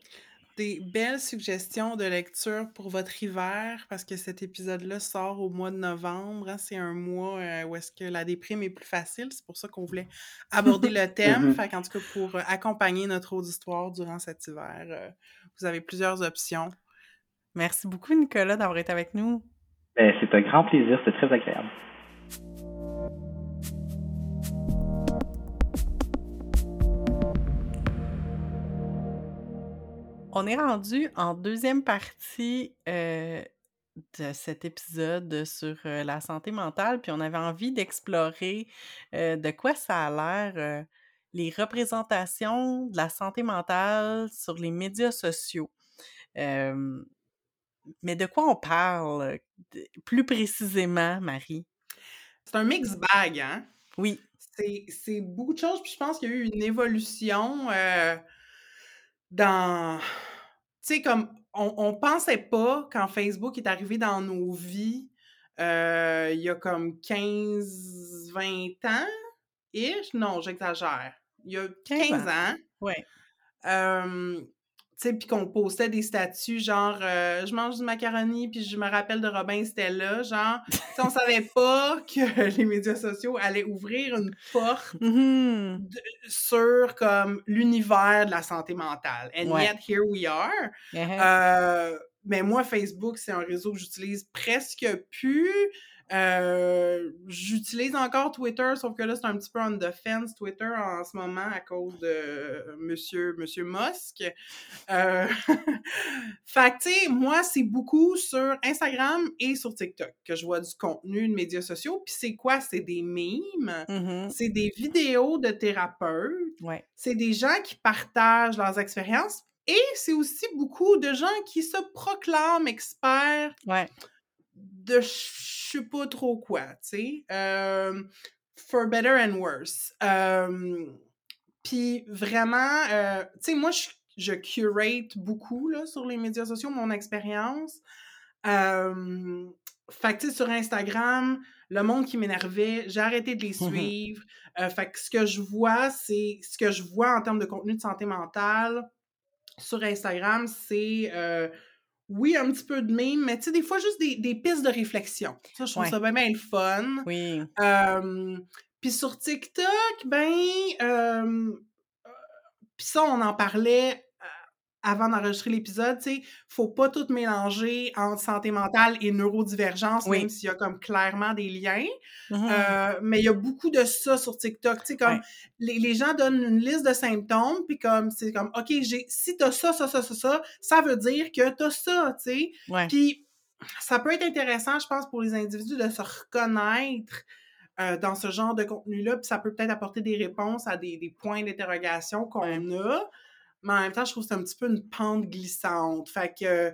des belles suggestions de lecture pour votre hiver parce que cet épisode-là sort au mois de novembre. Hein. c'est un mois euh, où est-ce que la déprime est plus facile. C'est pour ça qu'on voulait aborder le thème. Mm-hmm. Fait en tout cas, pour euh, accompagner notre auditoire durant cet hiver, euh, vous avez plusieurs options. Merci beaucoup, Nicolas, d'avoir été avec nous. Ben, c'est un grand plaisir. C'est très agréable. On est rendu en deuxième partie euh, de cet épisode sur euh, la santé mentale, puis on avait envie d'explorer euh, de quoi ça a l'air les représentations de la santé mentale sur les médias sociaux. mais de quoi on parle plus précisément, Marie? C'est un mix bag, hein? Oui. C'est beaucoup de choses, puis je pense qu'il y a eu une évolution dans. Tu sais, comme on, on pensait pas quand Facebook est arrivé dans nos vies euh, il y a comme 15, 20 ans. Ish? Non, j'exagère. Il y a 15 ans. Oui puis qu'on postait des statuts genre euh, je mange du macaroni puis je me rappelle de Robin Stella, genre on savait pas que les médias sociaux allaient ouvrir une porte mmh sur comme l'univers de la santé mentale. And yet here we are. Uh-huh. Euh, mais moi Facebook, c'est un réseau que j'utilise presque plus. Euh, j'utilise encore Twitter, sauf que là, c'est un petit peu on the fence, Twitter, en ce moment, à cause de Monsieur, Monsieur Musk. Euh... fait que, tu sais, moi, c'est beaucoup sur Instagram et sur TikTok que je vois du contenu de médias sociaux. Puis c'est quoi? C'est des memes, Mmh c'est des vidéos de thérapeutes, Ouais. c'est des gens qui partagent leurs expériences et c'est aussi beaucoup de gens qui se proclament experts Ouais. De je sais pas trop quoi, tu sais. Euh, for better and worse. Euh, Puis vraiment, euh, tu sais, moi, je, je curate beaucoup là, sur les médias sociaux mon expérience. Euh, fait que, sur Instagram, le monde qui m'énervait, j'ai arrêté de les Mmh suivre. Fait que ce que je vois, c'est ce que je vois en termes de contenu de santé mentale sur Instagram, c'est oui, un petit peu de mime, mais tu sais, des fois, juste des, des pistes de réflexion. Ça, je trouve Ouais. ça bien, bien le fun. Oui. Euh, Puis sur TikTok, ben, euh, puis ça, on en parlait avant d'enregistrer l'épisode, tu sais, faut pas tout mélanger entre santé mentale et neurodivergence, Oui. même s'il y a comme clairement des liens. Mhm. Euh, mais il y a beaucoup de ça sur TikTok. Tu sais, comme les, les gens donnent une liste de symptômes, puis comme c'est comme OK, j'ai si t'as ça, ça, ça, ça, ça, ça veut dire que t'as ça, tu sais. Ouais. Puis ça peut être intéressant, je pense, pour les individus de se reconnaître euh, dans ce genre de contenu-là, puis ça peut peut-être apporter des réponses à des, des points d'interrogation qu'on a. Mais en même temps, je trouve que c'est un petit peu une pente glissante. Fait que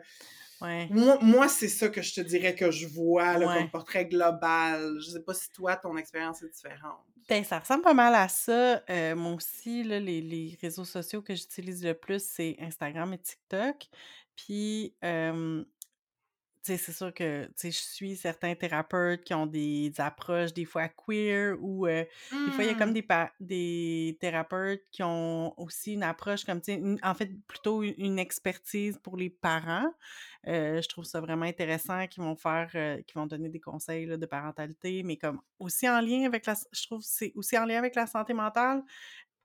Ouais. moi, moi c'est ça que je te dirais que je vois là, Ouais. comme portrait global. Je sais pas si toi, ton expérience est différente. Ben, ça ressemble pas mal à ça. Euh, moi aussi, là, les, les réseaux sociaux que j'utilise le plus, c'est Instagram et TikTok. Puis, euh, c'est sûr que, tu sais, je suis certains thérapeutes qui ont des approches des fois queer ou euh, des fois, il y a comme Hmm. des, des thérapeutes qui ont aussi une approche comme, tu sais, une- en fait, plutôt une- expertise pour les parents. Euh, je trouve ça vraiment intéressant qu'ils vont faire, euh, qu'ils vont donner des conseils là, de parentalité, mais comme aussi en lien avec la, je trouve c'est aussi en lien avec la santé mentale.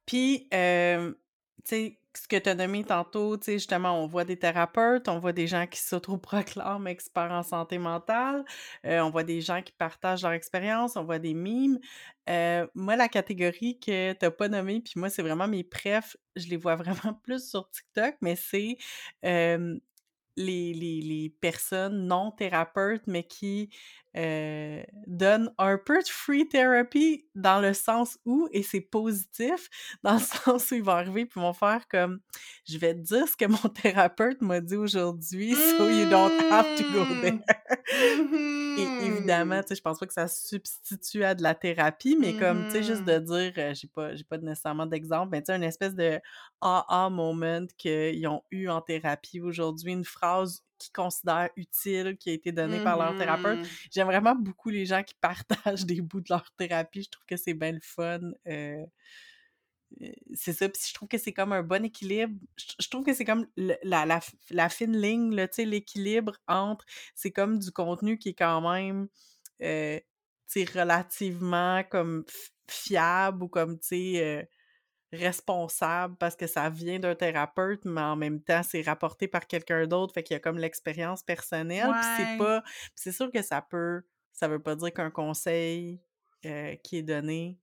Puis, euh, tu sais, ce que tu as nommé tantôt, tu sais, justement, on voit des thérapeutes, on voit des gens qui s'autoproclament experts en santé mentale, euh, on voit des gens qui partagent leur expérience, on voit des mimes. Euh, moi, la catégorie que tu pas nommée, puis moi, c'est vraiment mes prefs, je les vois vraiment plus sur TikTok, mais c'est euh, les, les, les personnes non thérapeutes, mais qui euh, donnent un peu de free therapy dans le sens où, et c'est positif, dans le sens où ils vont arriver puis vont faire comme je vais te dire ce que mon thérapeute m'a dit aujourd'hui, so you don't have to go there. Et évidemment, Mhm. tu sais, je pense pas que ça substitue à de la thérapie, mais comme, tu sais, juste Mhm. de dire, euh, j'ai pas, j'ai pas nécessairement d'exemple, mais tu sais, une espèce de ah-ah moment qu'ils ont eu en thérapie aujourd'hui, une phrase qu'ils considèrent utile, qui a été donnée par leur thérapeute. Mhm. J'aime vraiment beaucoup les gens qui partagent des bouts de leur thérapie. Je trouve que c'est bien le fun. euh, euh, c'est ça. Puis je trouve que c'est comme un bon équilibre. Je, je trouve que c'est comme le- la, la, fine ligne, l'équilibre entre. C'est comme du contenu qui est quand même. euh, relativement comme fiable ou comme, tu sais. euh, responsable parce que ça vient d'un thérapeute, mais en même temps, c'est rapporté par quelqu'un d'autre, fait qu'il y a comme l'expérience personnelle, puis c'est pas... c'est sûr que ça peut... Ça veut pas dire qu'un conseil euh, qui est donné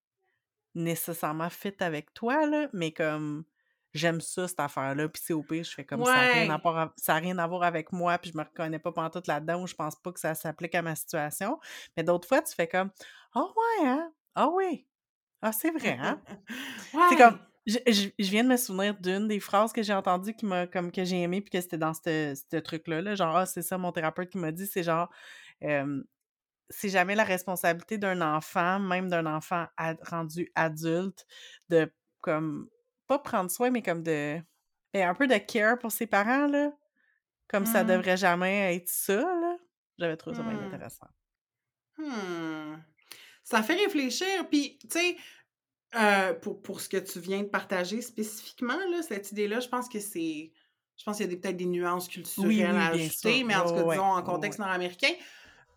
nécessairement fit avec toi, là, mais comme... J'aime ça, cette affaire-là, puis c'est au pire, je fais comme ça n'a rien, à voir ça a rien à voir avec moi, puis je me reconnais pas pendant tout là-dedans, ou je pense pas que ça s'applique à ma situation. Mais d'autres fois, tu fais comme « Ah ouais, hein? Ah oui! Ah, c'est vrai, hein? » C'est comme, je, je- je viens de me souvenir d'une des phrases que j'ai entendues qui m'a, comme que j'ai aimé, puis que c'était dans ce truc-là, là, genre, ah, c'est ça mon thérapeute qui m'a dit, c'est genre, euh, c'est jamais la responsabilité d'un enfant, même d'un enfant ad- rendu adulte, de, comme, pas prendre soin, mais comme de, ben, un peu de care pour ses parents, là, comme ça Hmm. devrait jamais être ça, là. J'avais trouvé ça bien Hmm. intéressant. Hmm. Ça fait réfléchir. Puis, tu sais, euh, pour, pour ce que tu viens de partager spécifiquement, là, cette idée-là, je pense que c'est. Je pense qu'il y a peut-être des nuances culturelles Oui, oui, à ajouter, mais en tout cas, ouais, disons, en contexte nord-américain.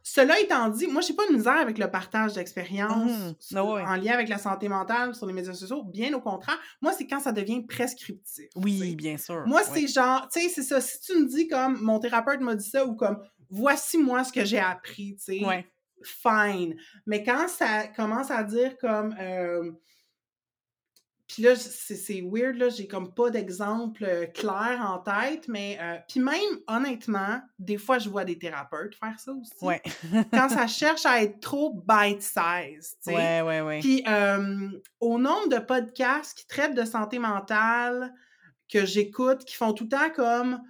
Cela étant dit, moi, j'ai pas de misère avec le partage d'expériences Mhm. sur- Ah ouais. en lien avec la santé mentale sur les médias sociaux. Bien au contraire, moi, c'est quand ça devient prescriptif. Oui, bien sûr. Moi, ouais. c'est genre, tu sais, c'est ça. Si tu me dis comme mon thérapeute m'a dit ça ou comme voici moi ce que j'ai appris, tu sais, Ouais. Fine. Mais quand ça commence à dire comme. euh, puis là, c'est weird, là, j'ai comme pas d'exemple euh, clair en tête, mais. euh, puis même, honnêtement, des fois, je vois des thérapeutes faire ça aussi. Ouais. Quand ça cherche à être trop bite-size, tu sais. ouais, ouais, ouais. Puis euh, au nombre de podcasts qui traitent de santé mentale que j'écoute, qui font tout le temps comme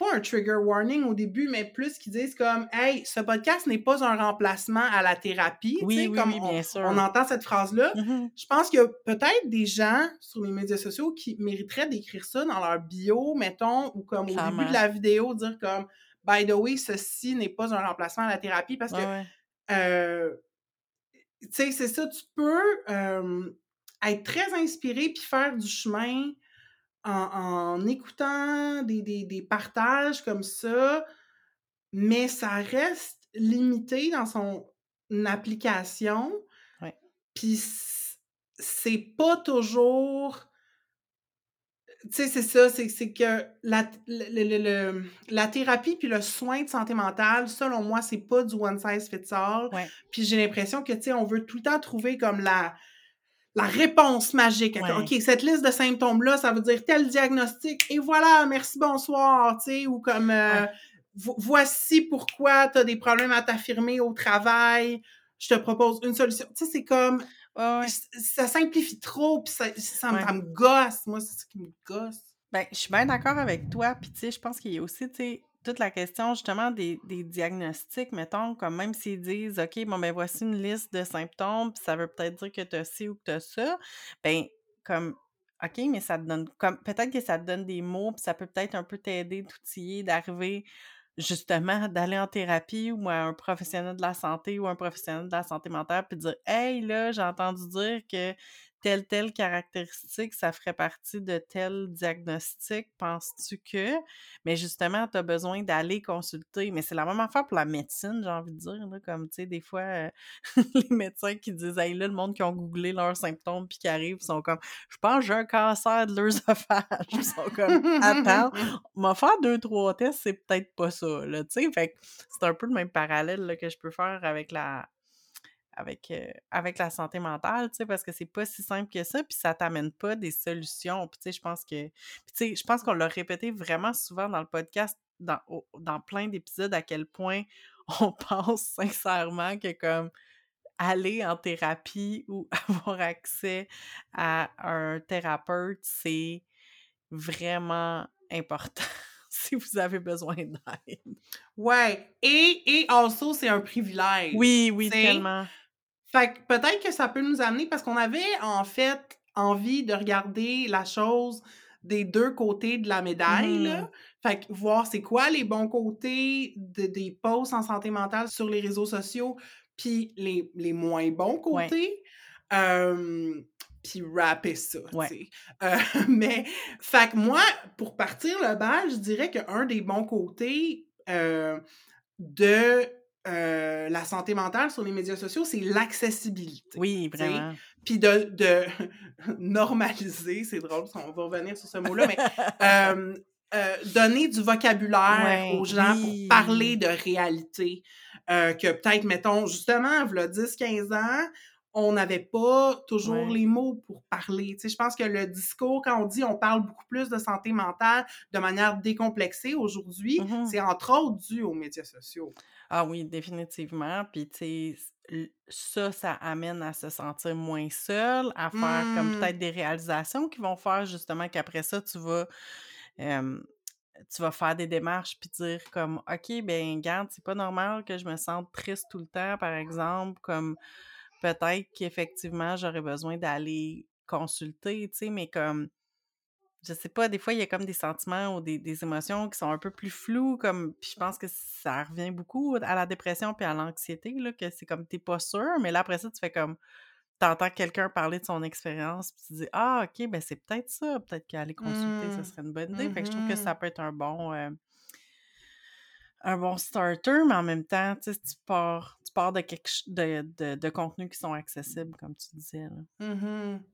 pas un trigger warning au début, mais plus qui disent comme Hey, ce podcast n'est pas un remplacement à la thérapie. Oui, comme oui, on, bien sûr. on entend cette phrase-là. Mhm. Je pense qu'il y a peut-être des gens sur les médias sociaux qui mériteraient d'écrire ça dans leur bio, mettons, ou comme au début de la vidéo, dire comme By the way, ceci n'est pas un remplacement à la thérapie parce que ouais. euh, tu sais, c'est ça, tu peux euh, être très inspiré puis faire du chemin en, en écoutant des, des- des partages comme ça, mais ça reste limité dans son application. Ouais. Puis c'est pas toujours. Tu sais, c'est ça, c'est que la, le- le- le- le- la thérapie puis le soin de santé mentale, selon moi, c'est pas du one size fits all. Ouais. Puis j'ai l'impression que, tu sais, on veut tout le temps trouver comme la, la réponse magique. Ouais. OK, cette liste de symptômes-là, ça veut dire tel diagnostic, et voilà, merci, bonsoir, tu sais, ou comme euh, Ouais. vo- voici pourquoi tu as des problèmes à t'affirmer au travail, je te propose une solution. Tu sais, c'est comme, Ouais, ça simplifie trop, puis ça, ça, me- Ouais. ça me gosse. Moi, c'est ça qui me gosse. Ben, je suis bien d'accord avec toi. Puis, tu sais, je pense qu'il y a aussi, tu sais, toute la question, justement, des, des diagnostics, mettons, comme même s'ils disent, OK, bon, ben, voici une liste de symptômes, puis ça veut peut-être dire que tu as ci ou que tu as ça. Ben, comme, OK, mais ça te donne, comme, peut-être que ça te donne des mots, puis ça peut peut-être un peu t'aider, t'outiller, d'arriver, justement, d'aller en thérapie ou à un professionnel de la santé ou un professionnel de la santé mentale, puis dire, hey, là, j'ai entendu dire que telle, telle caractéristique, ça ferait partie de tel diagnostic, penses-tu que? Mais justement, tu as besoin d'aller consulter. Mais c'est la même affaire pour la médecine, j'ai envie de dire. Là, comme, tu sais, des fois, euh, les médecins qui disent, hey, là, le monde qui ont googlé leurs symptômes puis qui arrivent, sont comme, je pense que j'ai un cancer de l'œsophage. Ils sont comme, attends, va faire deux, trois tests, c'est peut-être pas ça, là, tu sais. Fait que c'est un peu le même parallèle là, que je peux faire avec la avec, euh, avec la santé mentale, tu sais, parce que c'est pas si simple que ça, puis ça t'amène pas des solutions. Puis, tu sais, je pense que... Tu sais, je pense qu'on l'a répété vraiment souvent dans le podcast, dans, au- dans plein d'épisodes, à quel point on pense sincèrement que, comme, aller en thérapie ou avoir accès à un thérapeute, c'est vraiment important si vous avez besoin d'aide. Ouais. Et, et also, c'est un privilège. Oui, oui, tellement. Fait que peut-être que ça peut nous amener parce qu'on avait en fait envie de regarder la chose des deux côtés de la médaille. Là. Fait que voir c'est quoi les bons côtés de- des posts en santé mentale sur les réseaux sociaux, puis les, les moins bons Ouais. côtés. Euh, puis rapper ça, tu Ouais. sais. Euh, mais, fait que moi, pour partir le bal, je dirais qu'un des bons côtés euh, de euh, la santé mentale sur les médias sociaux, c'est l'accessibilité. Oui, vraiment. Puis de, de normaliser, c'est drôle, on va revenir sur ce mot-là, mais euh, euh, donner du vocabulaire Ouais, aux gens oui. pour parler de réalité. Euh, que peut-être, mettons, justement, il 10-15 ans, on n'avait pas toujours Ouais. les mots pour parler. Tu sais, je pense que le discours, quand on dit on parle beaucoup plus de santé mentale de manière décomplexée aujourd'hui, Mhm. c'est entre autres dû aux médias sociaux. Ah oui, définitivement. Puis, tu sais, ça, ça amène à se sentir moins seul, à faire comme Mm. peut-être des réalisations qui vont faire justement qu'après ça, tu vas, euh, tu vas faire des démarches puis dire comme, OK, ben, garde, c'est pas normal que je me sente triste tout le temps, par exemple, comme peut-être qu'effectivement, j'aurais besoin d'aller consulter, tu sais, mais comme, je sais pas, des fois, il y a comme des sentiments ou des, des émotions qui sont un peu plus floues, comme, puis je pense que ça revient beaucoup à la dépression puis à l'anxiété, là, que c'est comme, t'es pas sûr, mais là, après ça, tu fais comme, t'entends quelqu'un parler de son expérience, puis tu dis, ah, ok, ben c'est peut-être ça, peut-être qu'aller consulter, ça Mm. serait une bonne idée. Fait que je trouve que Mhm. ça peut être un bon, euh, un bon starter, mais en même temps, tu sais, tu pars, tu pars de, quelque, de, de, de contenus qui sont accessibles, comme tu disais, là. Mhm.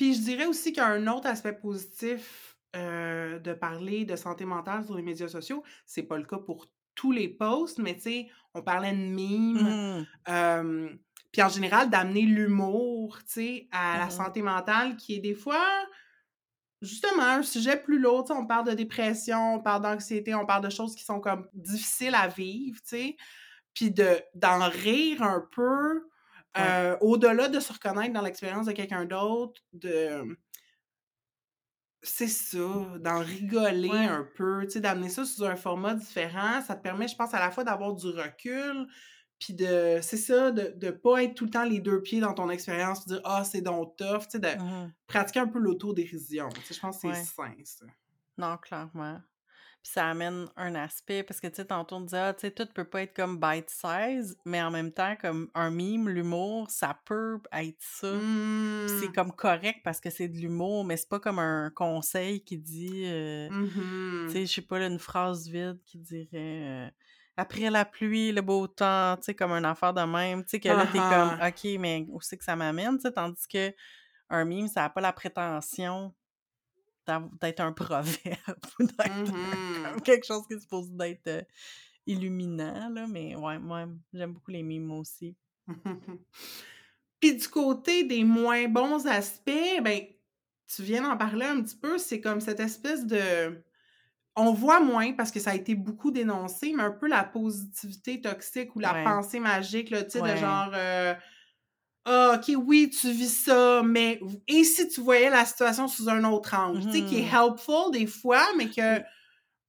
Puis je dirais aussi qu'il y a un autre aspect positif euh, de parler de santé mentale sur les médias sociaux. C'est pas le cas pour tous les posts, mais tu sais, on parlait de mimes. Mmh. puis en général, d'amener l'humour, tu sais, à la Mmh santé mentale, qui est des fois, justement, un sujet plus lourd. On parle de dépression, on parle d'anxiété, on parle de choses qui sont comme difficiles à vivre, tu sais. Puis de, d'en rire un peu, Ouais. euh, au-delà de se reconnaître dans l'expérience de quelqu'un d'autre, de c'est ça, d'en rigoler Ouais. un peu, tu sais, d'amener ça sous un format différent. Ça te permet, je pense, à la fois d'avoir du recul, puis de, c'est ça, de ne pas être tout le temps les deux pieds dans ton expérience, de dire « Ah, c'est donc tough », tu sais, de Mmh pratiquer un peu l'autodérision. Tu sais, je pense que c'est Ouais. sain, ça. Non, clairement. Puis ça amène un aspect parce que, tu sais, tantôt on disait: «Ah, tu sais, tout peut pas être comme bite size», mais en même temps, comme un meme, l'humour, ça peut être ça. C'est Mmh. comme correct parce que c'est de l'humour, mais c'est pas comme un conseil qui dit, euh, tu Mhm. sais, je sais pas, là, une phrase vide qui dirait euh, Après la pluie, le beau temps », tu sais, comme une affaire de même. Tu sais, que là, t'es comme Ah « OK, mais où c'est que ça m'amène? » Tu sais, tandis que un meme, ça a pas la prétention d'être un proverbe ou d'être Mhm. comme quelque chose qui est supposé d'être euh, illuminant, là. Mais ouais, moi, j'aime beaucoup les mimes aussi. Puis du côté des moins bons aspects, ben, tu viens d'en parler un petit peu, c'est comme cette espèce de... On voit moins parce que ça a été beaucoup dénoncé, mais un peu la positivité toxique ou la Ouais. pensée magique, là, tu sais, de genre... euh, ah, ok, oui, tu vis ça, mais et si tu voyais la situation sous un autre angle, tu sais, qui est Mhm. helpful des fois, mais que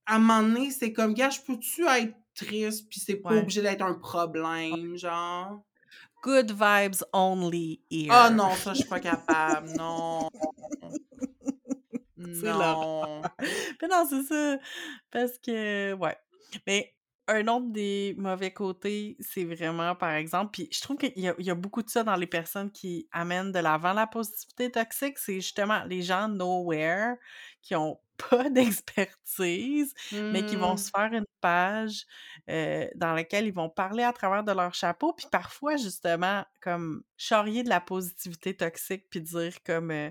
à un moment donné, c'est comme, gars, je peux-tu être triste, puis c'est pas Ouais. obligé d'être un problème, genre? Good vibes only here. Ah non, ça, je suis pas capable, non. C'est. Non. Mais non, c'est ça. Parce que, ouais. Mais un autre des mauvais côtés, c'est vraiment, par exemple, puis je trouve qu'il y a, il y a beaucoup de ça dans les personnes qui amènent de l'avant la positivité toxique, c'est justement les gens nowhere qui ont pas d'expertise, mais qui vont Hmm. se faire une page euh, dans laquelle ils vont parler à travers de leur chapeau, puis parfois, justement, comme charrier de la positivité toxique, puis dire comme euh,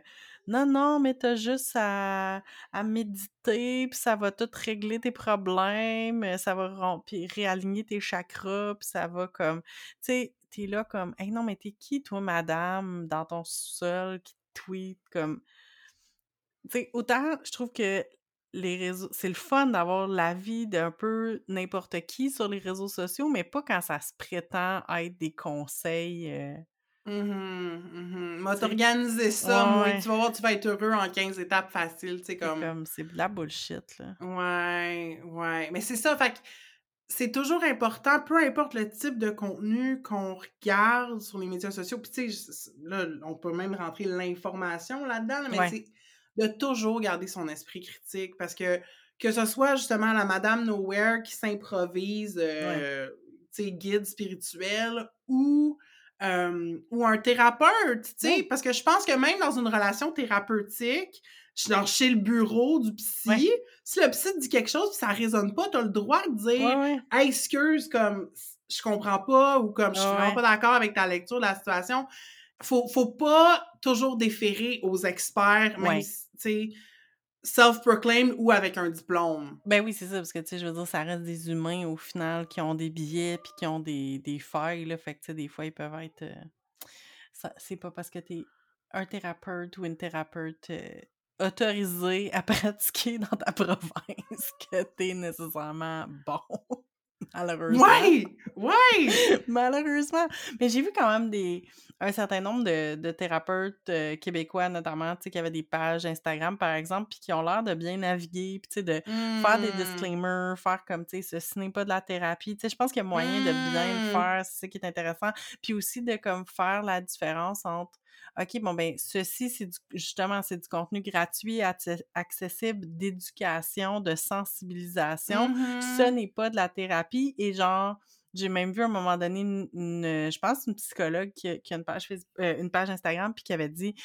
non, non, mais t'as juste à, méditer, puis ça va tout régler tes problèmes, euh, ça va réaligner tes chakras, puis ça va comme, tu sais, t'es là comme, hey non, mais t'es qui, toi, madame, dans ton sous-sol, qui tweet, comme, tu sais, autant je trouve que les réseaux, c'est le fun d'avoir l'avis d'un peu n'importe qui sur les réseaux sociaux, mais pas quand ça se prétend être des conseils, euh, Tu sais? t'organiser ça, Ouais, moi. ouais. Tu vas voir, tu vas être heureux en 15 étapes faciles, tu sais, C'est comme... c'est de la bullshit, là. Ouais, ouais. Mais c'est ça, fait que c'est toujours important, peu importe le type de contenu qu'on regarde sur les médias sociaux. Puis, tu sais, là, on peut même rentrer l'information là-dedans, là, mais Ouais. c'est de toujours garder son esprit critique parce que que ce soit justement la Madame Nowhere qui s'improvise, euh, tu sais, guide spirituel ou, euh, ou un thérapeute, tu sais, parce que je pense que même dans une relation thérapeutique, genre chez le bureau du psy, si le psy te dit quelque chose puis ça résonne pas, t'as le droit de dire. Hey, excuse, comme je comprends pas ou comme je suis vraiment pas d'accord avec ta lecture de la situation. Faut, faut pas toujours déférer aux experts, même si, tu sais, self-proclaimed ou avec un diplôme? Ben oui, c'est ça, parce que, tu sais, je veux dire, ça reste des humains, au final, qui ont des billets puis qui ont des, des failles, là. Fait que, tu sais, des fois, ils peuvent être... euh, c'est pas parce que t'es un thérapeute ou une thérapeute euh, autorisé à pratiquer dans ta province que t'es nécessairement bon. Malheureusement. Ouais! Ouais! Malheureusement. Mais j'ai vu quand même des un certain nombre de, de thérapeutes euh, québécois, notamment, tu sais, qui avaient des pages Instagram, par exemple, puis qui ont l'air de bien naviguer, puis tu sais, de faire des Hmm. disclaimers, faire comme, tu sais, ceci n'est pas de la thérapie. Tu sais, je pense qu'il y a moyen de bien le Hmm. faire, c'est ça qui est intéressant. Puis aussi de comme faire la différence entre OK, bon, ben, ceci, c'est justement, c'est du contenu gratuit, acce- accessible, d'éducation, de sensibilisation. Ce Mhm. n'est pas de la thérapie. Et genre, j'ai même vu à un moment donné, une, une- je pense, une psychologue qui a, qui a une, page Facebook- euh, une page Instagram, puis qui avait dit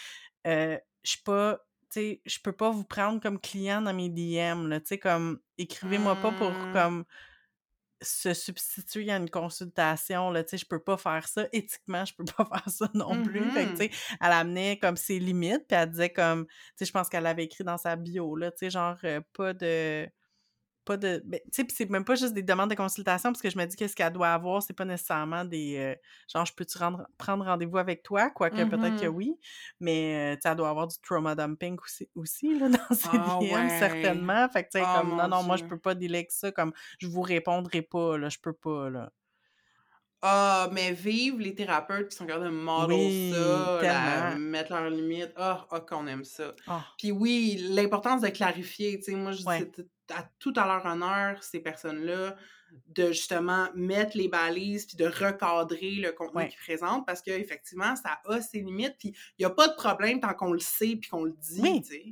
euh, Je suis pas. Sais, je peux pas vous prendre comme client dans mes DM, là. Tu sais, comme, écrivez-moi pas pour, Hmm. comme, se substituer à une consultation, là, tu sais, je peux pas faire ça. Éthiquement, je peux pas faire ça non plus. Fait que, tu Mhm. sais, elle amenait comme ses limites, puis elle disait comme, tu sais, je pense qu'elle avait écrit dans sa bio, là, tu sais, genre, euh, pas de... pas de. Ben, tu sais, c'est même pas juste des demandes de consultation, parce que je me dis que ce qu'elle doit avoir, c'est pas nécessairement des. euh, genre, je peux-tu rendre- prendre rendez-vous avec toi? Quoique peut-être que Mhm. oui. Mais, euh, tu elle doit avoir du trauma dumping aussi, aussi là, dans ses Ah DM, ouais. certainement. Fait que, tu sais, Oh comme, non, non, moi, je peux pas avec ça. Comme, je vous répondrai pas, là, je peux pas, là. Ah, mais vive les thérapeutes qui sont capables de model Oui, ça, la- mettre leurs limites. Ah, ah, qu'on aime ça. Ah, Puis oui, l'importance de clarifier, tu sais, moi je dis Ouais. à tout à leur honneur, ces personnes-là, de justement mettre les balises puis de recadrer le contenu Ouais. qu'ils présentent parce qu'effectivement, ça a ses limites. Puis il n'y a pas de problème tant qu'on le sait puis qu'on le dit, Oui. tu sais.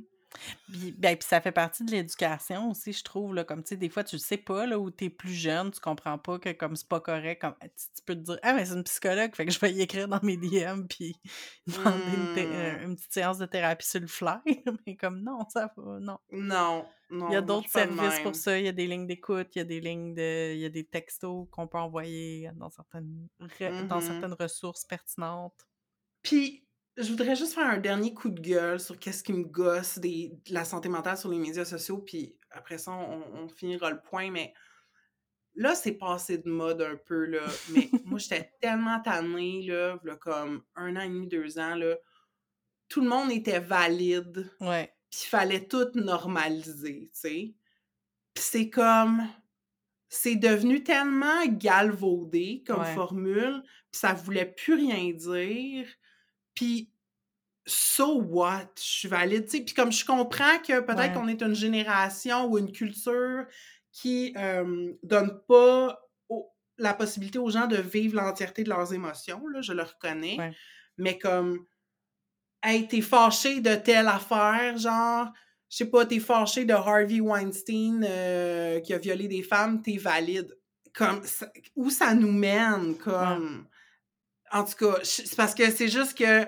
Puis, ben, puis ça fait partie de l'éducation aussi, je trouve. Là, comme, tu sais, des fois, tu le sais pas, là, où t'es plus jeune, tu comprends pas que comme c'est pas correct, comme, tu, tu peux te dire, ah, mais c'est une psychologue, fait que je vais y écrire dans mes DM, puis demander une, Hmm. une petite séance de thérapie sur le fly. mais comme, non, ça va, non. Non, non. Il y a d'autres services pour ça. Il y a des lignes d'écoute, il y a des lignes de. Il y a des textos qu'on peut envoyer dans certaines, re- dans Mhm. certaines ressources pertinentes. Puis, je voudrais juste faire un dernier coup de gueule sur qu'est-ce qui me gosse des, de la santé mentale sur les médias sociaux, puis après ça, on, on finira le point, mais là, c'est passé de mode un peu, là. Mais moi, j'étais tellement tannée, là, comme un an et demi, deux ans, là. Tout le monde était valide, Ouais. puis il fallait tout normaliser, tu sais. Puis c'est comme... C'est devenu tellement galvaudé comme Ouais. formule, puis ça voulait plus rien dire. Puis, so what? Je suis valide. Puis comme je comprends que peut-être Ouais. qu'on est une génération ou une culture qui euh, donne pas au- la possibilité aux gens de vivre l'entièreté de leurs émotions, là, je le reconnais. Ouais. Mais comme, hey, t'es fâché de telle affaire, genre, je sais pas, t'es fâché de Harvey Weinstein euh, qui a violé des femmes, t'es valide. Comme, ça- où ça nous mène, comme... En tout cas, c'est parce que c'est juste que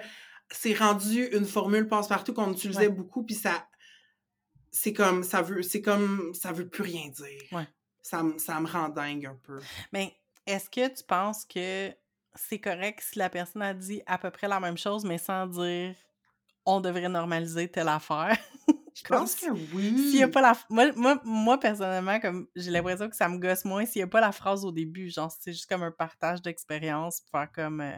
c'est rendu une formule passe-partout qu'on utilisait Ouais. beaucoup, puis ça... C'est comme, ça veut, c'est comme, ça veut plus rien dire. Ouais. Ça, ça me rend dingue un peu. Mais est-ce que tu penses que c'est correct si la personne a dit à peu près la même chose, mais sans dire on devrait normaliser telle affaire? Je pense que oui. S'il y a pas la. Moi, moi, moi, personnellement, comme j'ai l'impression que ça me gosse moins s'il n'y a pas la phrase au début. Genre, c'est juste comme un partage d'expérience pour faire comme. euh,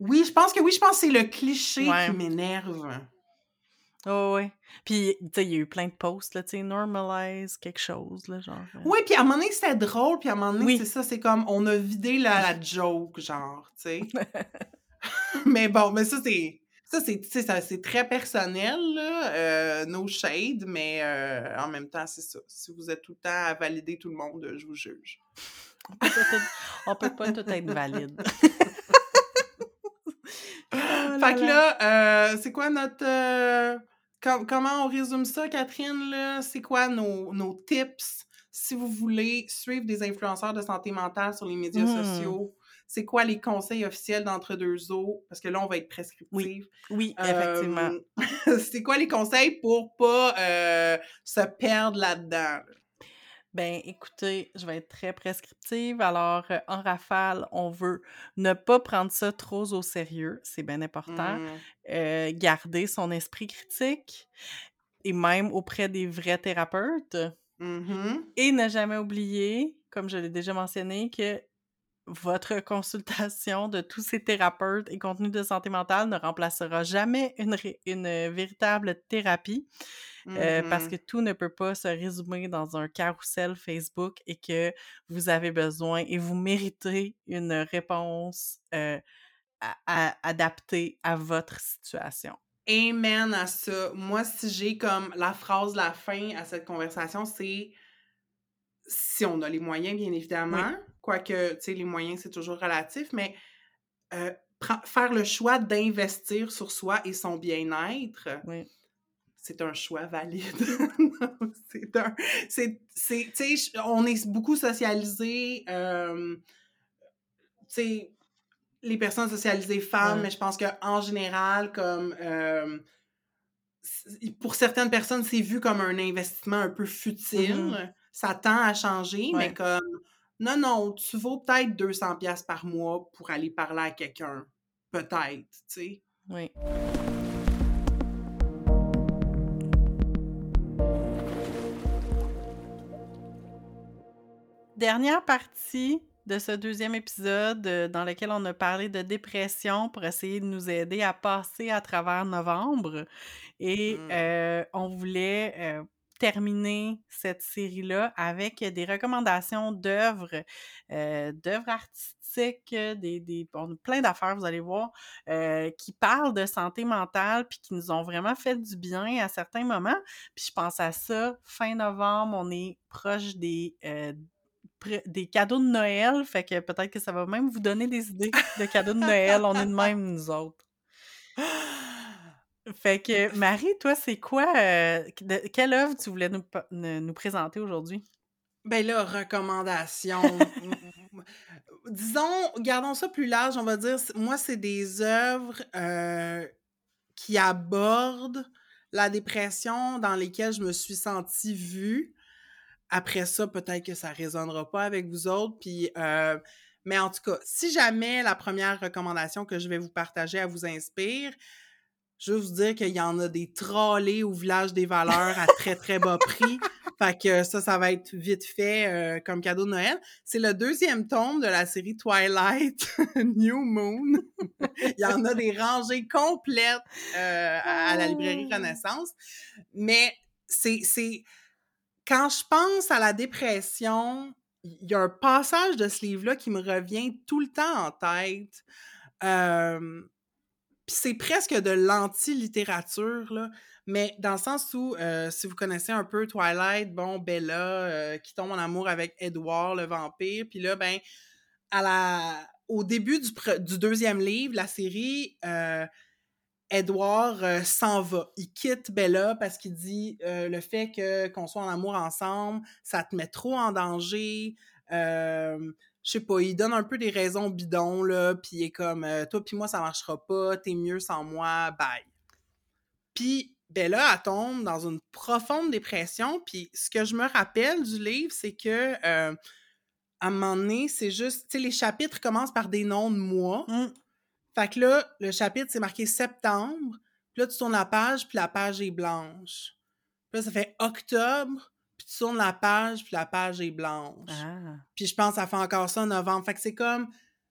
Oui, je pense que oui, je pense que c'est le cliché Ouais. qui m'énerve. Oh, ouais. Puis, tu sais, il y a eu plein de posts, là, tu sais, normalise quelque chose, là, genre. euh. Oui, puis à un moment donné, c'était drôle, puis à un moment donné, Oui. c'est ça, c'est comme, on a vidé la, la joke, genre, tu sais. mais bon, mais ça, c'est... Ça, c'est, très personnel, là, euh, no shade, mais euh, en même temps, c'est ça. Si vous êtes tout le temps à valider tout le monde, je vous juge. On peut pas tout, on peut pas tout être valide. Oh Fait que là. euh, c'est quoi notre... euh, com- comment on résume ça, Catherine? C'est quoi nos, nos tips si vous voulez suivre des influenceurs de santé mentale sur les médias Hmm. sociaux? C'est quoi les conseils officiels d'entre-deux eaux? Parce que là, on va être prescriptif. Oui, effectivement. Euh, c'est quoi les conseils pour pas euh, se perdre là-dedans? là? Ben, écoutez, je vais être très prescriptive. Alors, euh, en rafale, on veut ne pas prendre ça trop au sérieux. C'est bien important. Mm. Euh, garder son esprit critique et même auprès des vrais thérapeutes. Mhm. Et ne jamais oublier, comme je l'ai déjà mentionné, que votre consultation de tous ces thérapeutes et contenus de santé mentale ne remplacera jamais une, une véritable thérapie. Euh, parce Mhm. que tout ne peut pas se résumer dans un carrousel Facebook et que vous avez besoin et vous méritez une réponse euh, à- à- adaptée à votre situation. Amen à ça. Moi, si j'ai comme la phrase de la fin à cette conversation, c'est si on a les moyens, bien évidemment, quoique, tu sais, les moyens, c'est toujours relatif, mais euh, faire le choix d'investir sur soi et son bien-être, Oui. c'est un choix valide. c'est un... C'est, tu sais, on est beaucoup socialisés, euh, tu sais, les personnes socialisées femmes, mais je pense qu'en général, comme... euh, pour certaines personnes, c'est vu comme un investissement un peu futile. Mhm. Ça tend à changer, mais comme... Non, non, tu vaux peut-être 200 pièces par mois pour aller parler à quelqu'un. Peut-être, tu sais? Oui. dernière partie de ce deuxième épisode euh, dans lequel on a parlé de dépression pour essayer de nous aider à passer à travers novembre. Et Mm. euh, on voulait euh, terminer cette série-là avec des recommandations d'œuvres, euh, d'œuvres artistiques, des, des, on a plein d'affaires, vous allez voir, euh, qui parlent de santé mentale puis qui nous ont vraiment fait du bien à certains moments. Puis je pense à ça, fin novembre, on est proche des, euh, des cadeaux de Noël, fait que peut-être que ça va même vous donner des idées de cadeaux de Noël. On est de même, nous autres. Fait que, Marie, toi, c'est quoi, euh, quelle œuvre tu voulais nous, ne- présenter aujourd'hui? Ben là, recommandation. Disons, gardons ça plus large, on va dire. Moi, c'est des œuvres euh, qui abordent la dépression dans lesquelles je me suis sentie vue. Après ça, peut-être que ça résonnera pas avec vous autres. Puis, euh, mais en tout cas, si jamais la première recommandation que je vais vous partager, elle vous inspire, je veux vous dire qu'il y en a des trollés au village des valeurs à très, très bas prix. Fait que ça, ça va être vite fait euh, comme cadeau de Noël. C'est le deuxième tome de la série Twilight New Moon. Il y en a des rangées complètes euh, à, à la librairie Renaissance. Mais c'est, c'est... Quand je pense à la dépression, il y a un passage de ce livre-là qui me revient tout le temps en tête. Euh, puis c'est presque de l'anti-littérature, là. Mais dans le sens où, euh, si vous connaissez un peu Twilight, bon, Bella, euh, qui tombe en amour avec Edward, le vampire, puis là, ben, au début du, du deuxième livre, la série, euh, Edward s'en va. Il quitte Bella parce qu'il dit le fait que qu'on soit en amour ensemble, ça te met trop en danger. Je sais pas, il donne un peu des raisons bidons, là, puis il est comme euh, toi puis moi, ça marchera pas, t'es mieux sans moi, bye. Puis Bella, elle tombe dans une profonde dépression, puis ce que je me rappelle du livre, c'est que euh, à un moment donné, c'est juste, tu sais, les chapitres commencent par des noms de mois. Mm. Fait que là, le chapitre, c'est marqué septembre. Puis là, tu tournes la page, puis la page est blanche. Puis là, ça fait octobre, puis tu tournes la page, puis la page est blanche. Ah. Puis je pense que ça fait encore ça en novembre. Fait que c'est comme...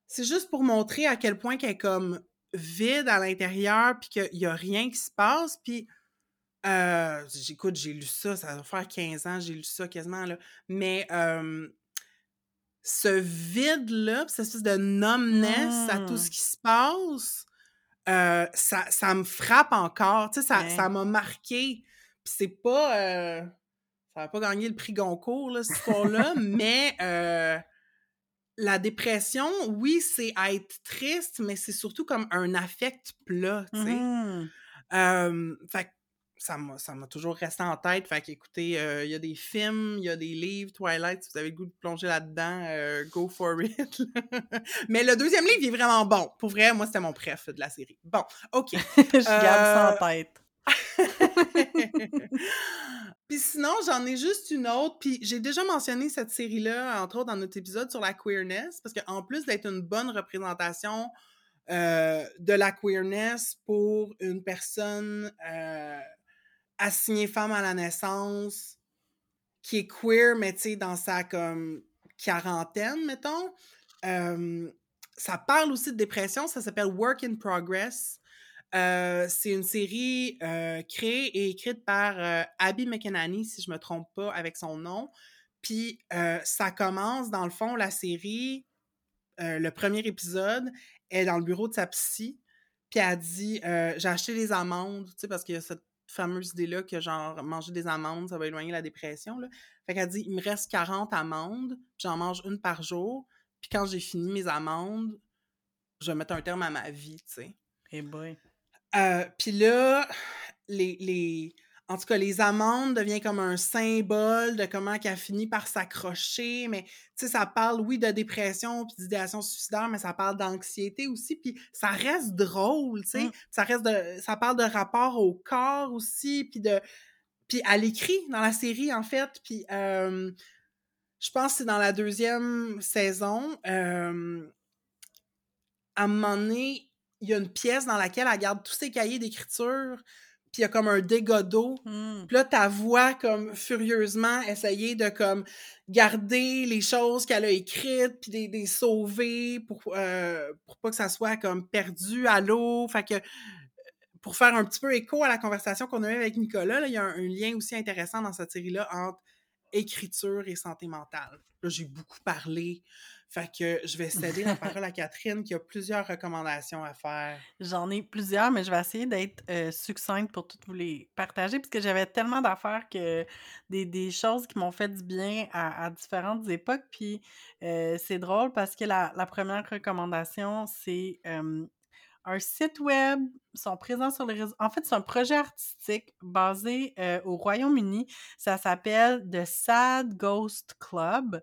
C'est juste pour montrer à quel point qu'elle est comme vide à l'intérieur, puis qu'il y a rien qui se passe. Puis... Euh, j'écoute, j'ai lu ça, ça va faire 15 ans, j'ai lu ça quasiment, là. Mais... euh, ce vide-là, cette espèce de numbness à tout ce qui se passe, euh, ça, ça me frappe encore. Tu sais, ça Ouais. ça m'a marqué. Puis c'est pas... ça va pas gagner le prix Goncourt, là, cette histoire-là, mais euh, la dépression, oui, c'est être triste, mais c'est surtout comme un affect plat, tu sais. Euh, fait que ça m'a, toujours resté en tête. Fait qu'écoutez, euh, il y a des films, il y a des livres, Twilight, si vous avez le goût de plonger là-dedans, euh, go for it. Mais le deuxième livre, il est vraiment bon. Pour vrai, moi, c'était mon préf de la série. Bon, OK. Je garde ça en tête. Puis sinon, j'en ai juste une autre. Puis j'ai déjà mentionné cette série-là, entre autres, dans notre épisode sur la queerness, parce qu'en plus d'être une bonne représentation euh, de la queerness pour une personne euh, assignée femme à la naissance, qui est queer, mais tu sais, dans sa comme quarantaine, mettons. euh, ça parle aussi de dépression, ça s'appelle Work in Progress. Euh, c'est une série euh, créée et écrite par euh, Abby McEnany, si je me trompe pas avec son nom. Puis ça commence, dans le fond, la série, le premier épisode, est dans le bureau de sa psy, puis elle dit J'ai acheté des amandes, tu sais, parce qu'il y a cette fameuse idée-là que, genre, manger des amandes, ça va éloigner la dépression. Là. Fait qu'elle dit Il me reste 40 amandes, puis j'en mange une par jour, puis quand j'ai fini mes amandes, je vais mettre un terme à ma vie, tu sais. Eh boy. Euh, Puis là, les, les, en tout cas, les amandes deviennent comme un symbole de comment qu'elle finit par s'accrocher. Mais tu sais, ça parle, oui, de dépression puis d'idéation suicidaire, mais ça parle d'anxiété aussi. Puis ça reste drôle, tu sais. Mm. Ça reste de, ça parle de rapport au corps aussi, puis de, puis elle écrit dans la série en fait. Puis euh, je pense que c'est dans la deuxième saison. euh, à un moment donné, il y a une pièce dans laquelle elle garde tous ses cahiers d'écriture. puis il y a comme un dégât d'eau. Mmh. Puis là, ta voix comme furieusement essayer de comme garder les choses qu'elle a écrites, puis des, des sauver pour, euh, pour pas que ça soit comme perdu à l'eau. Fait que pour faire un petit peu écho à la conversation qu'on a eue avec Nicolas, là, il y a un, un lien aussi intéressant dans cette série-là entre écriture et santé mentale. Là, j'ai beaucoup parlé. Fait que je vais céder la parole à Catherine qui a plusieurs recommandations à faire. J'en ai plusieurs, mais je vais essayer d'être euh, succincte pour toutes vous les partager, puisque j'avais tellement d'affaires que des, des choses qui m'ont fait du bien à, différentes époques. Puis euh, c'est drôle parce que la, première recommandation, c'est euh, un site web. Sont présents sur les réseaux. En fait, c'est un projet artistique basé au Royaume-Uni. Ça s'appelle The Sad Ghost Club.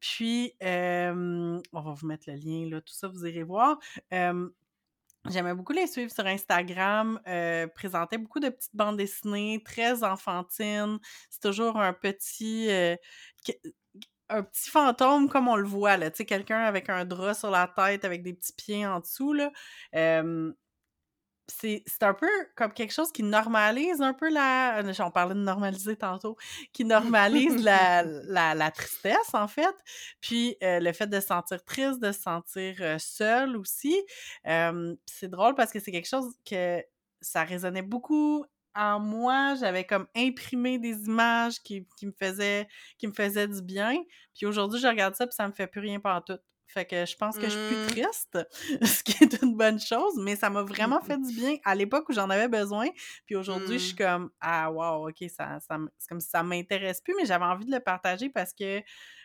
Puis, on va vous mettre le lien, là, tout ça, vous irez voir. J'aimais beaucoup les suivre sur Instagram, euh, beaucoup de petites bandes dessinées, très enfantines. C'est toujours un petit, un petit fantôme comme on le voit, là. Tu sais, quelqu'un avec un drap sur la tête, avec des petits pieds en dessous, là. C'est c'est un peu comme quelque chose qui normalise un peu la... On parlait de normaliser tantôt. Qui normalise la, la, la tristesse, en fait. Puis euh, le fait de se sentir triste, de se sentir euh, seul aussi. Euh, c'est drôle parce que c'est quelque chose que ça résonnait beaucoup en moi. J'avais comme imprimé des images qui, qui me faisaient qui me faisaient du bien. Puis aujourd'hui, je regarde ça puis ça me fait plus rien tout. Fait que je pense que je suis plus Mm. triste, ce qui est une bonne chose, mais ça m'a vraiment fait du bien à l'époque où j'en avais besoin. Puis aujourd'hui, je suis comme Ah wow, ok, ça, ça c'est comme si ça m'intéresse plus, mais j'avais envie de le partager parce que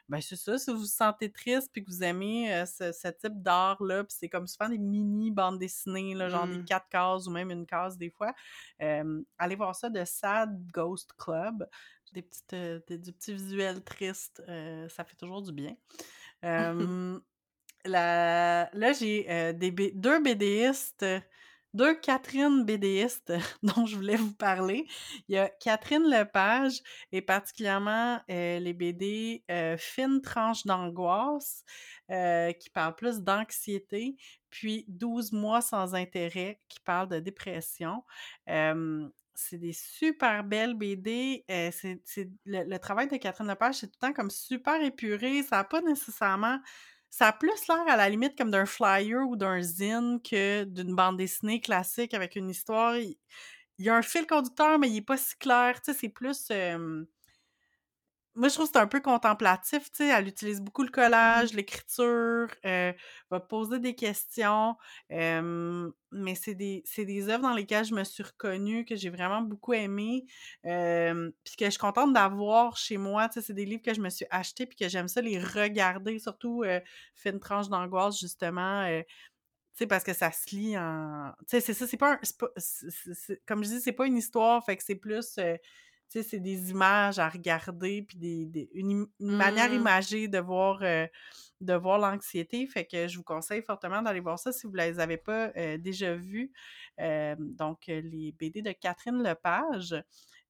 ben c'est ça, si vous vous sentez triste puis que vous aimez euh, ce, ce type d'art-là, puis c'est comme souvent des mini bandes dessinées, là, genre des quatre cases ou même une case des fois. euh, allez voir ça de Sad Ghost Club. Des petites, des, du petit visuel triste, euh, ça fait toujours du bien. Là, j'ai euh, deux BDistes, deux Catherine BDistes dont je voulais vous parler. Il y a Catherine Lepage et particulièrement euh, les BD euh, Fine tranche d'angoisse euh, qui parlent plus d'anxiété, puis 12 mois sans intérêt qui parlent de dépression. C'est des super belles BD. le, le travail de Catherine Lepage, c'est tout le temps comme super épuré. Ça n'a pas nécessairement ça a plus l'air à la limite comme d'un flyer ou d'un zine que d'une bande dessinée classique avec une histoire. Il, y a un fil conducteur, mais il est pas si clair. Tu sais, c'est plus. euh, moi, je trouve que c'est un peu contemplatif, tu sais. Elle utilise beaucoup le Mhm. collage, l'écriture, euh, va poser des questions. euh, mais c'est des, c'est des œuvres dans lesquelles je me suis reconnue, que j'ai vraiment beaucoup aimé. euh, puis que je suis contente d'avoir chez moi. Tu sais, c'est des livres que je me suis achetés puis que j'aime ça les regarder, surtout Fine tranche d'angoisse, justement. tu sais, parce que ça se lit en. Tu sais, c'est ça, c'est pas un. c'est pas- Comme je dis, c'est pas une histoire, fait que c'est plus. Sais, c'est des images à regarder, puis des, des- une, manière Mm. imagée de voir, euh, de voir l'anxiété. Fait que je vous conseille fortement d'aller voir ça si vous les avez pas euh, déjà vus. Euh, donc, euh, les BD de Catherine Lepage.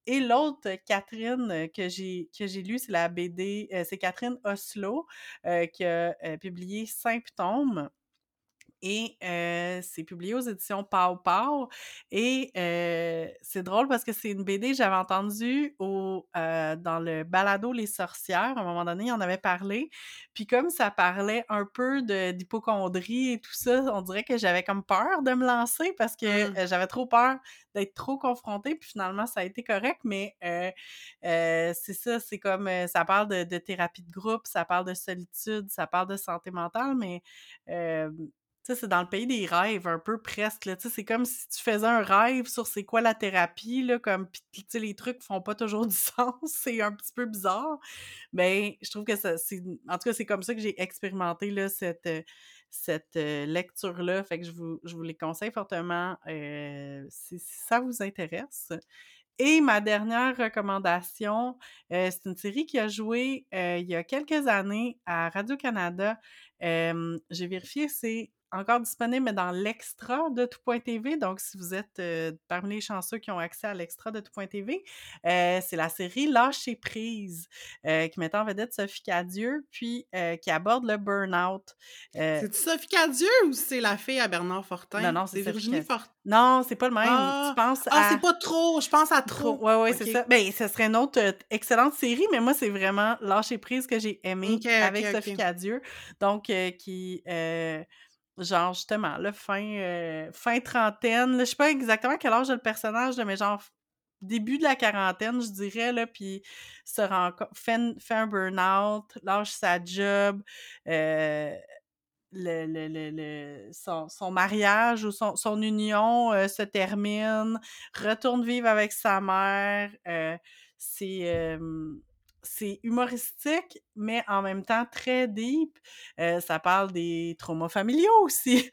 Et l'autre Catherine que j'ai que j'ai lu, c'est la BD, c'est Catherine Oslo qui a publié Symptômes. Et euh, c'est publié aux éditions Pau Pau. Et euh, c'est drôle parce que c'est une BD que j'avais entendue au, euh, dans le balado Les Sorcières. À un moment donné, il en avait parlé. Puis comme ça parlait un peu d'hypochondrie et tout ça, on dirait que j'avais comme peur de me lancer parce que Mm. euh, j'avais trop peur d'être trop confrontée. Puis finalement, ça a été correct. Mais c'est ça, c'est comme ça parle de, de thérapie de groupe, ça parle de solitude, ça parle de santé mentale, mais euh, tu sais, c'est dans le pays des rêves, un peu presque. là. Tu sais, c'est comme si tu faisais un rêve sur c'est quoi la thérapie, là, comme, pis, tu sais, les trucs font pas toujours du sens, c'est un petit peu bizarre. Ben, je trouve que ça, c'est, en tout cas, c'est comme ça que j'ai expérimenté, là, cette, euh, cette euh, lecture-là. Fait que je vous, je vous les conseille fortement euh, si, si ça vous intéresse. Et ma dernière recommandation, euh, c'est une série qui a joué euh, il y a quelques années à Radio-Canada. Euh, J'ai vérifié, c'est encore disponible, mais dans l'extra de tout.tv. Donc, si vous êtes euh, parmi les chanceux qui ont accès à l'extra de tout.tv, euh, c'est la série Lâcher prise, euh, qui met en vedette Sophie Cadieux, puis qui aborde le burn-out. c'est Sophie Cadieux ou c'est la fille à Bernard Fortin? Non, non, c'est Virginie Fortin. Non, c'est pas le même. Ah, tu penses ah c'est pas trop. Je pense à trop. Oui, oui, c'est ça. Ben, ce serait une autre excellente série, mais moi, c'est vraiment Lâcher prise que j'ai aimé avec Sophie Cadieux. Donc, qui genre justement, là, fin, euh, fin trentaine, je sais pas exactement quel âge a le personnage, mais genre début de la quarantaine, je dirais, là, puis se rend fait, fait un burn-out, lâche sa job, euh, le, le, le, son, son, mariage ou son, son union euh, se termine, retourne vivre avec sa mère, c'est c'est humoristique, mais en même temps très deep. Euh, ça parle des traumas familiaux aussi.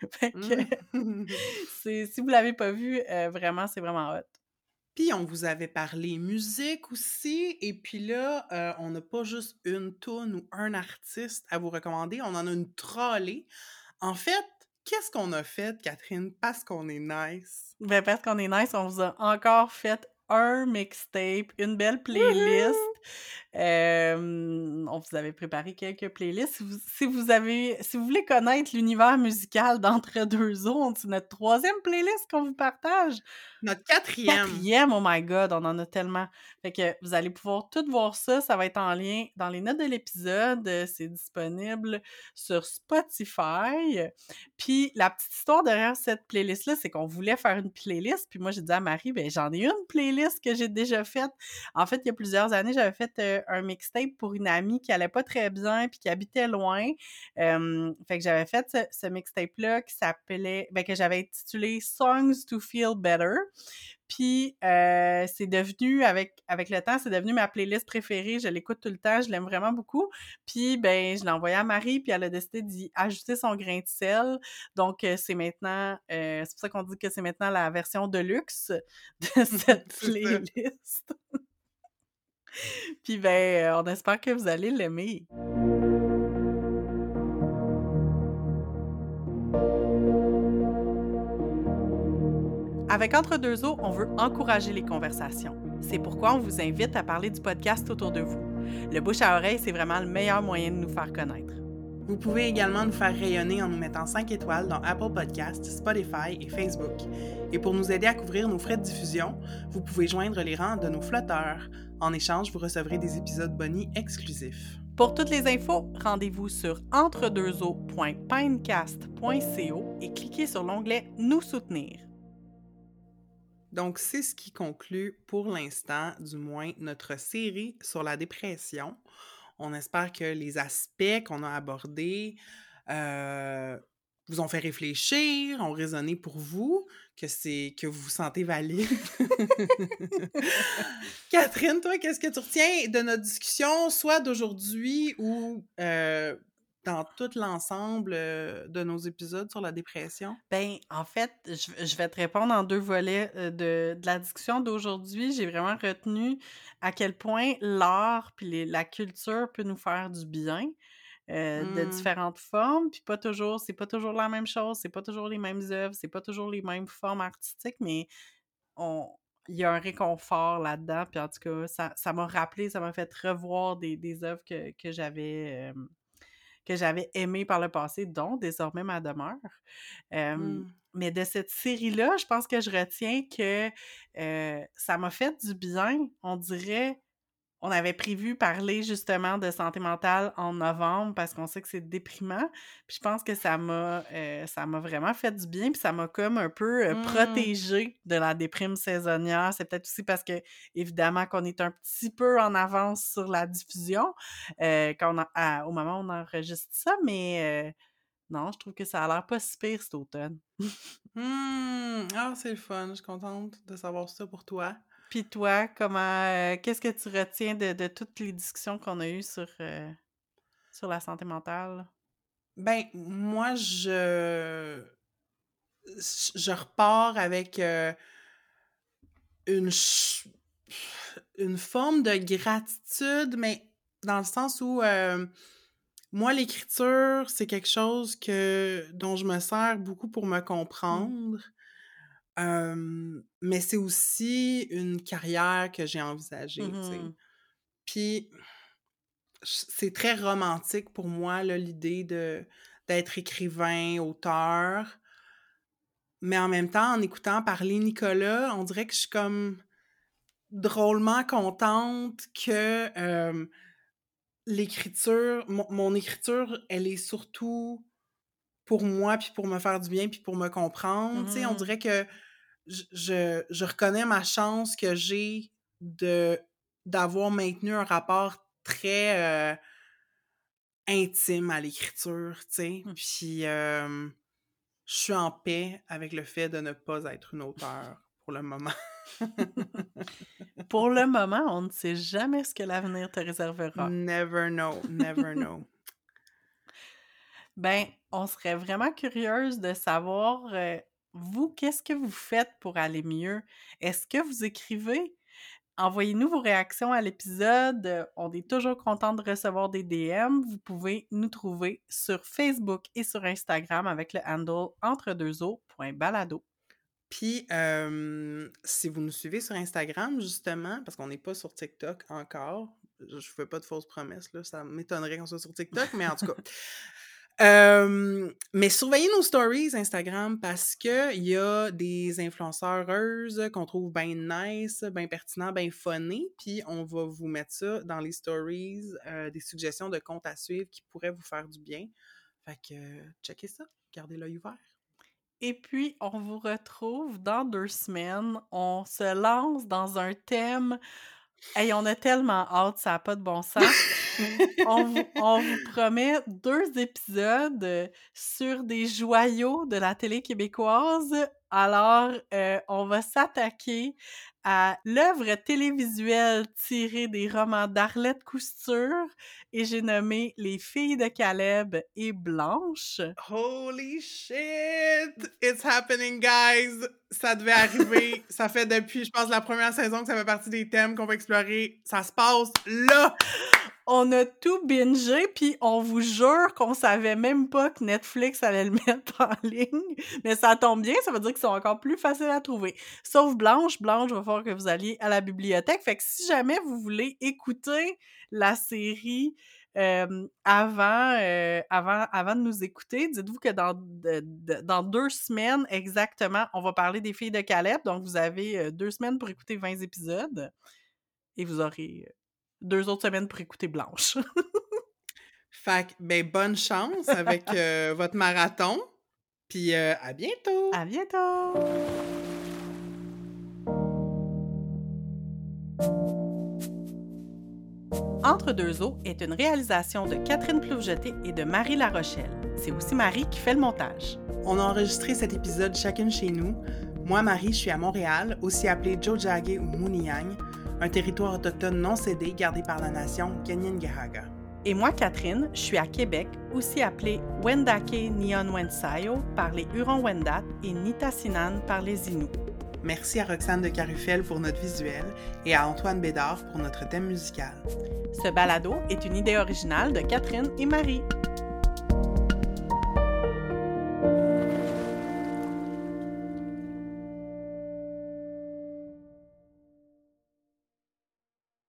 Mmh. si vous l'avez pas vu, euh, vraiment, c'est vraiment hot. Puis on vous avait parlé musique aussi, et puis là, euh, on n'a pas juste une tune ou un artiste à vous recommander, on en a une trollée. En fait, qu'est-ce qu'on a fait, Catherine, parce qu'on est nice? Ben, parce qu'on est nice, on vous a encore fait un mixtape, une belle playlist. On vous avait préparé quelques playlists. Si vous, avez, si vous voulez connaître l'univers musical d'entre deux zones, c'est notre troisième playlist qu'on vous partage. Notre quatrième. Quatrième, oh my god, on en a tellement. Fait que vous allez pouvoir tout voir ça. Ça va être en lien dans les notes de l'épisode. C'est disponible sur Spotify. Puis la petite histoire derrière cette playlist-là, c'est qu'on voulait faire une playlist. Puis moi, j'ai dit à Marie, ben j'en ai une playlist que j'ai déjà faite. En fait, il y a plusieurs années, j'avais fait euh, un mixtape pour une amie qui allait pas très bien puis qui habitait loin. fait que j'avais fait ce, ce mixtape-là qui s'appelait, ben que j'avais intitulé Songs to Feel Better. Puis euh, c'est devenu, avec, avec le temps, c'est devenu ma playlist préférée. Je l'écoute tout le temps, je l'aime vraiment beaucoup. Puis ben, je l'ai envoyé à Marie, puis elle a décidé d'y ajouter son grain de sel. Donc c'est maintenant, euh, c'est pour ça qu'on dit que c'est maintenant la version de luxe de cette playlist. Puis ben, on espère que vous allez l'aimer. Avec Entre deux eaux, on veut encourager les conversations. C'est pourquoi on vous invite à parler du podcast autour de vous. Le bouche à oreille, c'est vraiment le meilleur moyen de nous faire connaître. Vous pouvez également nous faire rayonner en nous mettant 5 étoiles dans Apple Podcasts, Spotify et Facebook. Et pour nous aider à couvrir nos frais de diffusion, vous pouvez joindre les rangs de nos flotteurs. En échange, vous recevrez des épisodes bonus exclusifs. Pour toutes les infos, rendez-vous sur entredeuxeaux.pinecast.co et cliquez sur l'onglet Nous soutenir. Donc, c'est ce qui conclut pour l'instant, du moins, notre série sur la dépression. On espère que les aspects qu'on a abordés euh, vous ont fait réfléchir, ont résonné pour vous, que c'est que vous vous sentez valide. Catherine, toi, qu'est-ce que tu retiens de notre discussion, soit d'aujourd'hui ou euh, dans tout l'ensemble de nos épisodes sur la dépression? Ben, en fait, je, vais te répondre en deux volets de, la discussion d'aujourd'hui. J'ai vraiment retenu à quel point l'art puis la culture peut nous faire du bien. De mmh. différentes formes, puis pas toujours, c'est pas toujours la même chose, c'est pas toujours les mêmes œuvres, c'est pas toujours les mêmes formes artistiques, mais on, il y a un réconfort là-dedans, puis en tout cas, ça, m'a rappelé, ça m'a fait revoir des, des œuvres que, que j'avais que j'avais aimé par le passé, dont désormais ma demeure. Mmh. Mais de cette série-là, je pense que je retiens que ça m'a fait du bien. On dirait on avait prévu parler justement de santé mentale en novembre parce qu'on sait que c'est déprimant. Puis je pense que ça m'a euh, ça m'a vraiment fait du bien puis ça m'a comme un peu euh, mmh. protégé de la déprime saisonnière. C'est peut-être aussi parce que évidemment qu'on est un petit peu en avance sur la diffusion euh, quand au moment où on enregistre ça, mais non, je trouve que ça a l'air pas si pire cet automne. Mmh. Ah, c'est le fun. Je suis contente de savoir ça pour toi. Puis toi, comment euh, qu'est-ce que tu retiens de, toutes les discussions qu'on a eues sur, euh, sur la santé mentale? Ben, moi, je je repars avec euh, une une forme de gratitude, mais dans le sens où Moi, l'écriture, c'est quelque chose que dont je me sers beaucoup pour me Mmh. comprendre. Mais c'est aussi une carrière que j'ai envisagée. Mmh Puis c'est très romantique pour moi, l'idée de d'être écrivain, auteur. Mais en même temps, en écoutant parler Nicolas, on dirait que je suis comme drôlement contente que, l'écriture mon mon écriture, elle est surtout pour moi, puis pour me faire du bien, puis pour me comprendre, tu sais? On Mmh dirait que je je reconnais ma chance que j'ai de d'avoir maintenu un rapport très, heu, intime à l'écriture, tu sais? Mmh. Puis, je suis en paix avec le fait de ne pas être une auteure pour le moment. Pour le moment, on ne sait jamais ce que l'avenir te réservera. Never know, never know. Ben, on serait vraiment curieuse de savoir, heu, vous, qu'est-ce que vous faites pour aller mieux? Est-ce que vous écrivez? Envoyez-nous vos réactions à l'épisode, heu, on est toujours content de recevoir des DM. Vous pouvez nous trouver sur Facebook et sur Instagram avec le handle entre2eaux.balado. Puis, hem, si vous nous suivez sur Instagram, justement, parce qu'on n'est pas sur TikTok encore, je ne fais pas de fausses promesses, là, ça m'étonnerait qu'on soit sur TikTok, mais en tout cas. Mais surveillez nos stories Instagram parce qu'il y a des influenceuses qu'on trouve bien nice, bien pertinents, bien funny, puis on va vous mettre ça dans les stories, heu, des suggestions de comptes à suivre qui pourraient vous faire du bien. Fait que, checkez ça, gardez l'œil ouvert. Et puis, on vous retrouve dans 2 semaines. On se lance dans un thème hey, on a tellement hâte, ça a pas de bon sens. On vous on vous promet 2 épisodes, heu, sur des joyaux de la télé québécoise. Alors, heu, on va s'attaquer à l'œuvre télévisuelle tirée des romans d'Arlette Couture et j'ai nommé Les filles de Caleb et Blanche. Holy shit! It's happening, guys! Ça devait arriver. ça fait depuis, je pense, la première saison que ça fait partie des thèmes qu'on va explorer. Ça se passe là! On a tout bingé, puis on vous jure qu'on savait même pas que Netflix allait le mettre en ligne. Mais ça tombe bien, ça veut dire qu'ils sont encore plus faciles à trouver. Sauf Blanche. Blanche, va falloir que vous alliez à la bibliothèque. Fait que si jamais vous voulez écouter la série euh, avant, euh, avant, de nous écouter, dites-vous que dans, dans deux semaines exactement, on va parler des filles de Caleb. Donc, vous avez euh, deux semaines pour écouter 20 épisodes et vous aurez deux autres semaines pour écouter Blanche. fait que, ben, bonne chance avec euh, votre marathon. Puis euh, à bientôt! À bientôt! Entre deux eaux est une réalisation de Catherine Plouvejeté et de Marie Larochelle. C'est aussi Marie qui fait le montage. On a enregistré cet épisode chacune chez nous. Moi, Marie, je suis à Montréal, aussi appelée Jojage ou Mouniang, un territoire autochtone non cédé gardé par la nation Kanien'kehá:ka. Et moi, Catherine, je suis à Québec, aussi appelée Wendake Wensayo par les Hurons-Wendat et Nitassinan par les Inuits. Merci à Roxane de Carufel pour notre visuel et à Antoine Bédard pour notre thème musical. Ce balado est une idée originale de Catherine et Marie.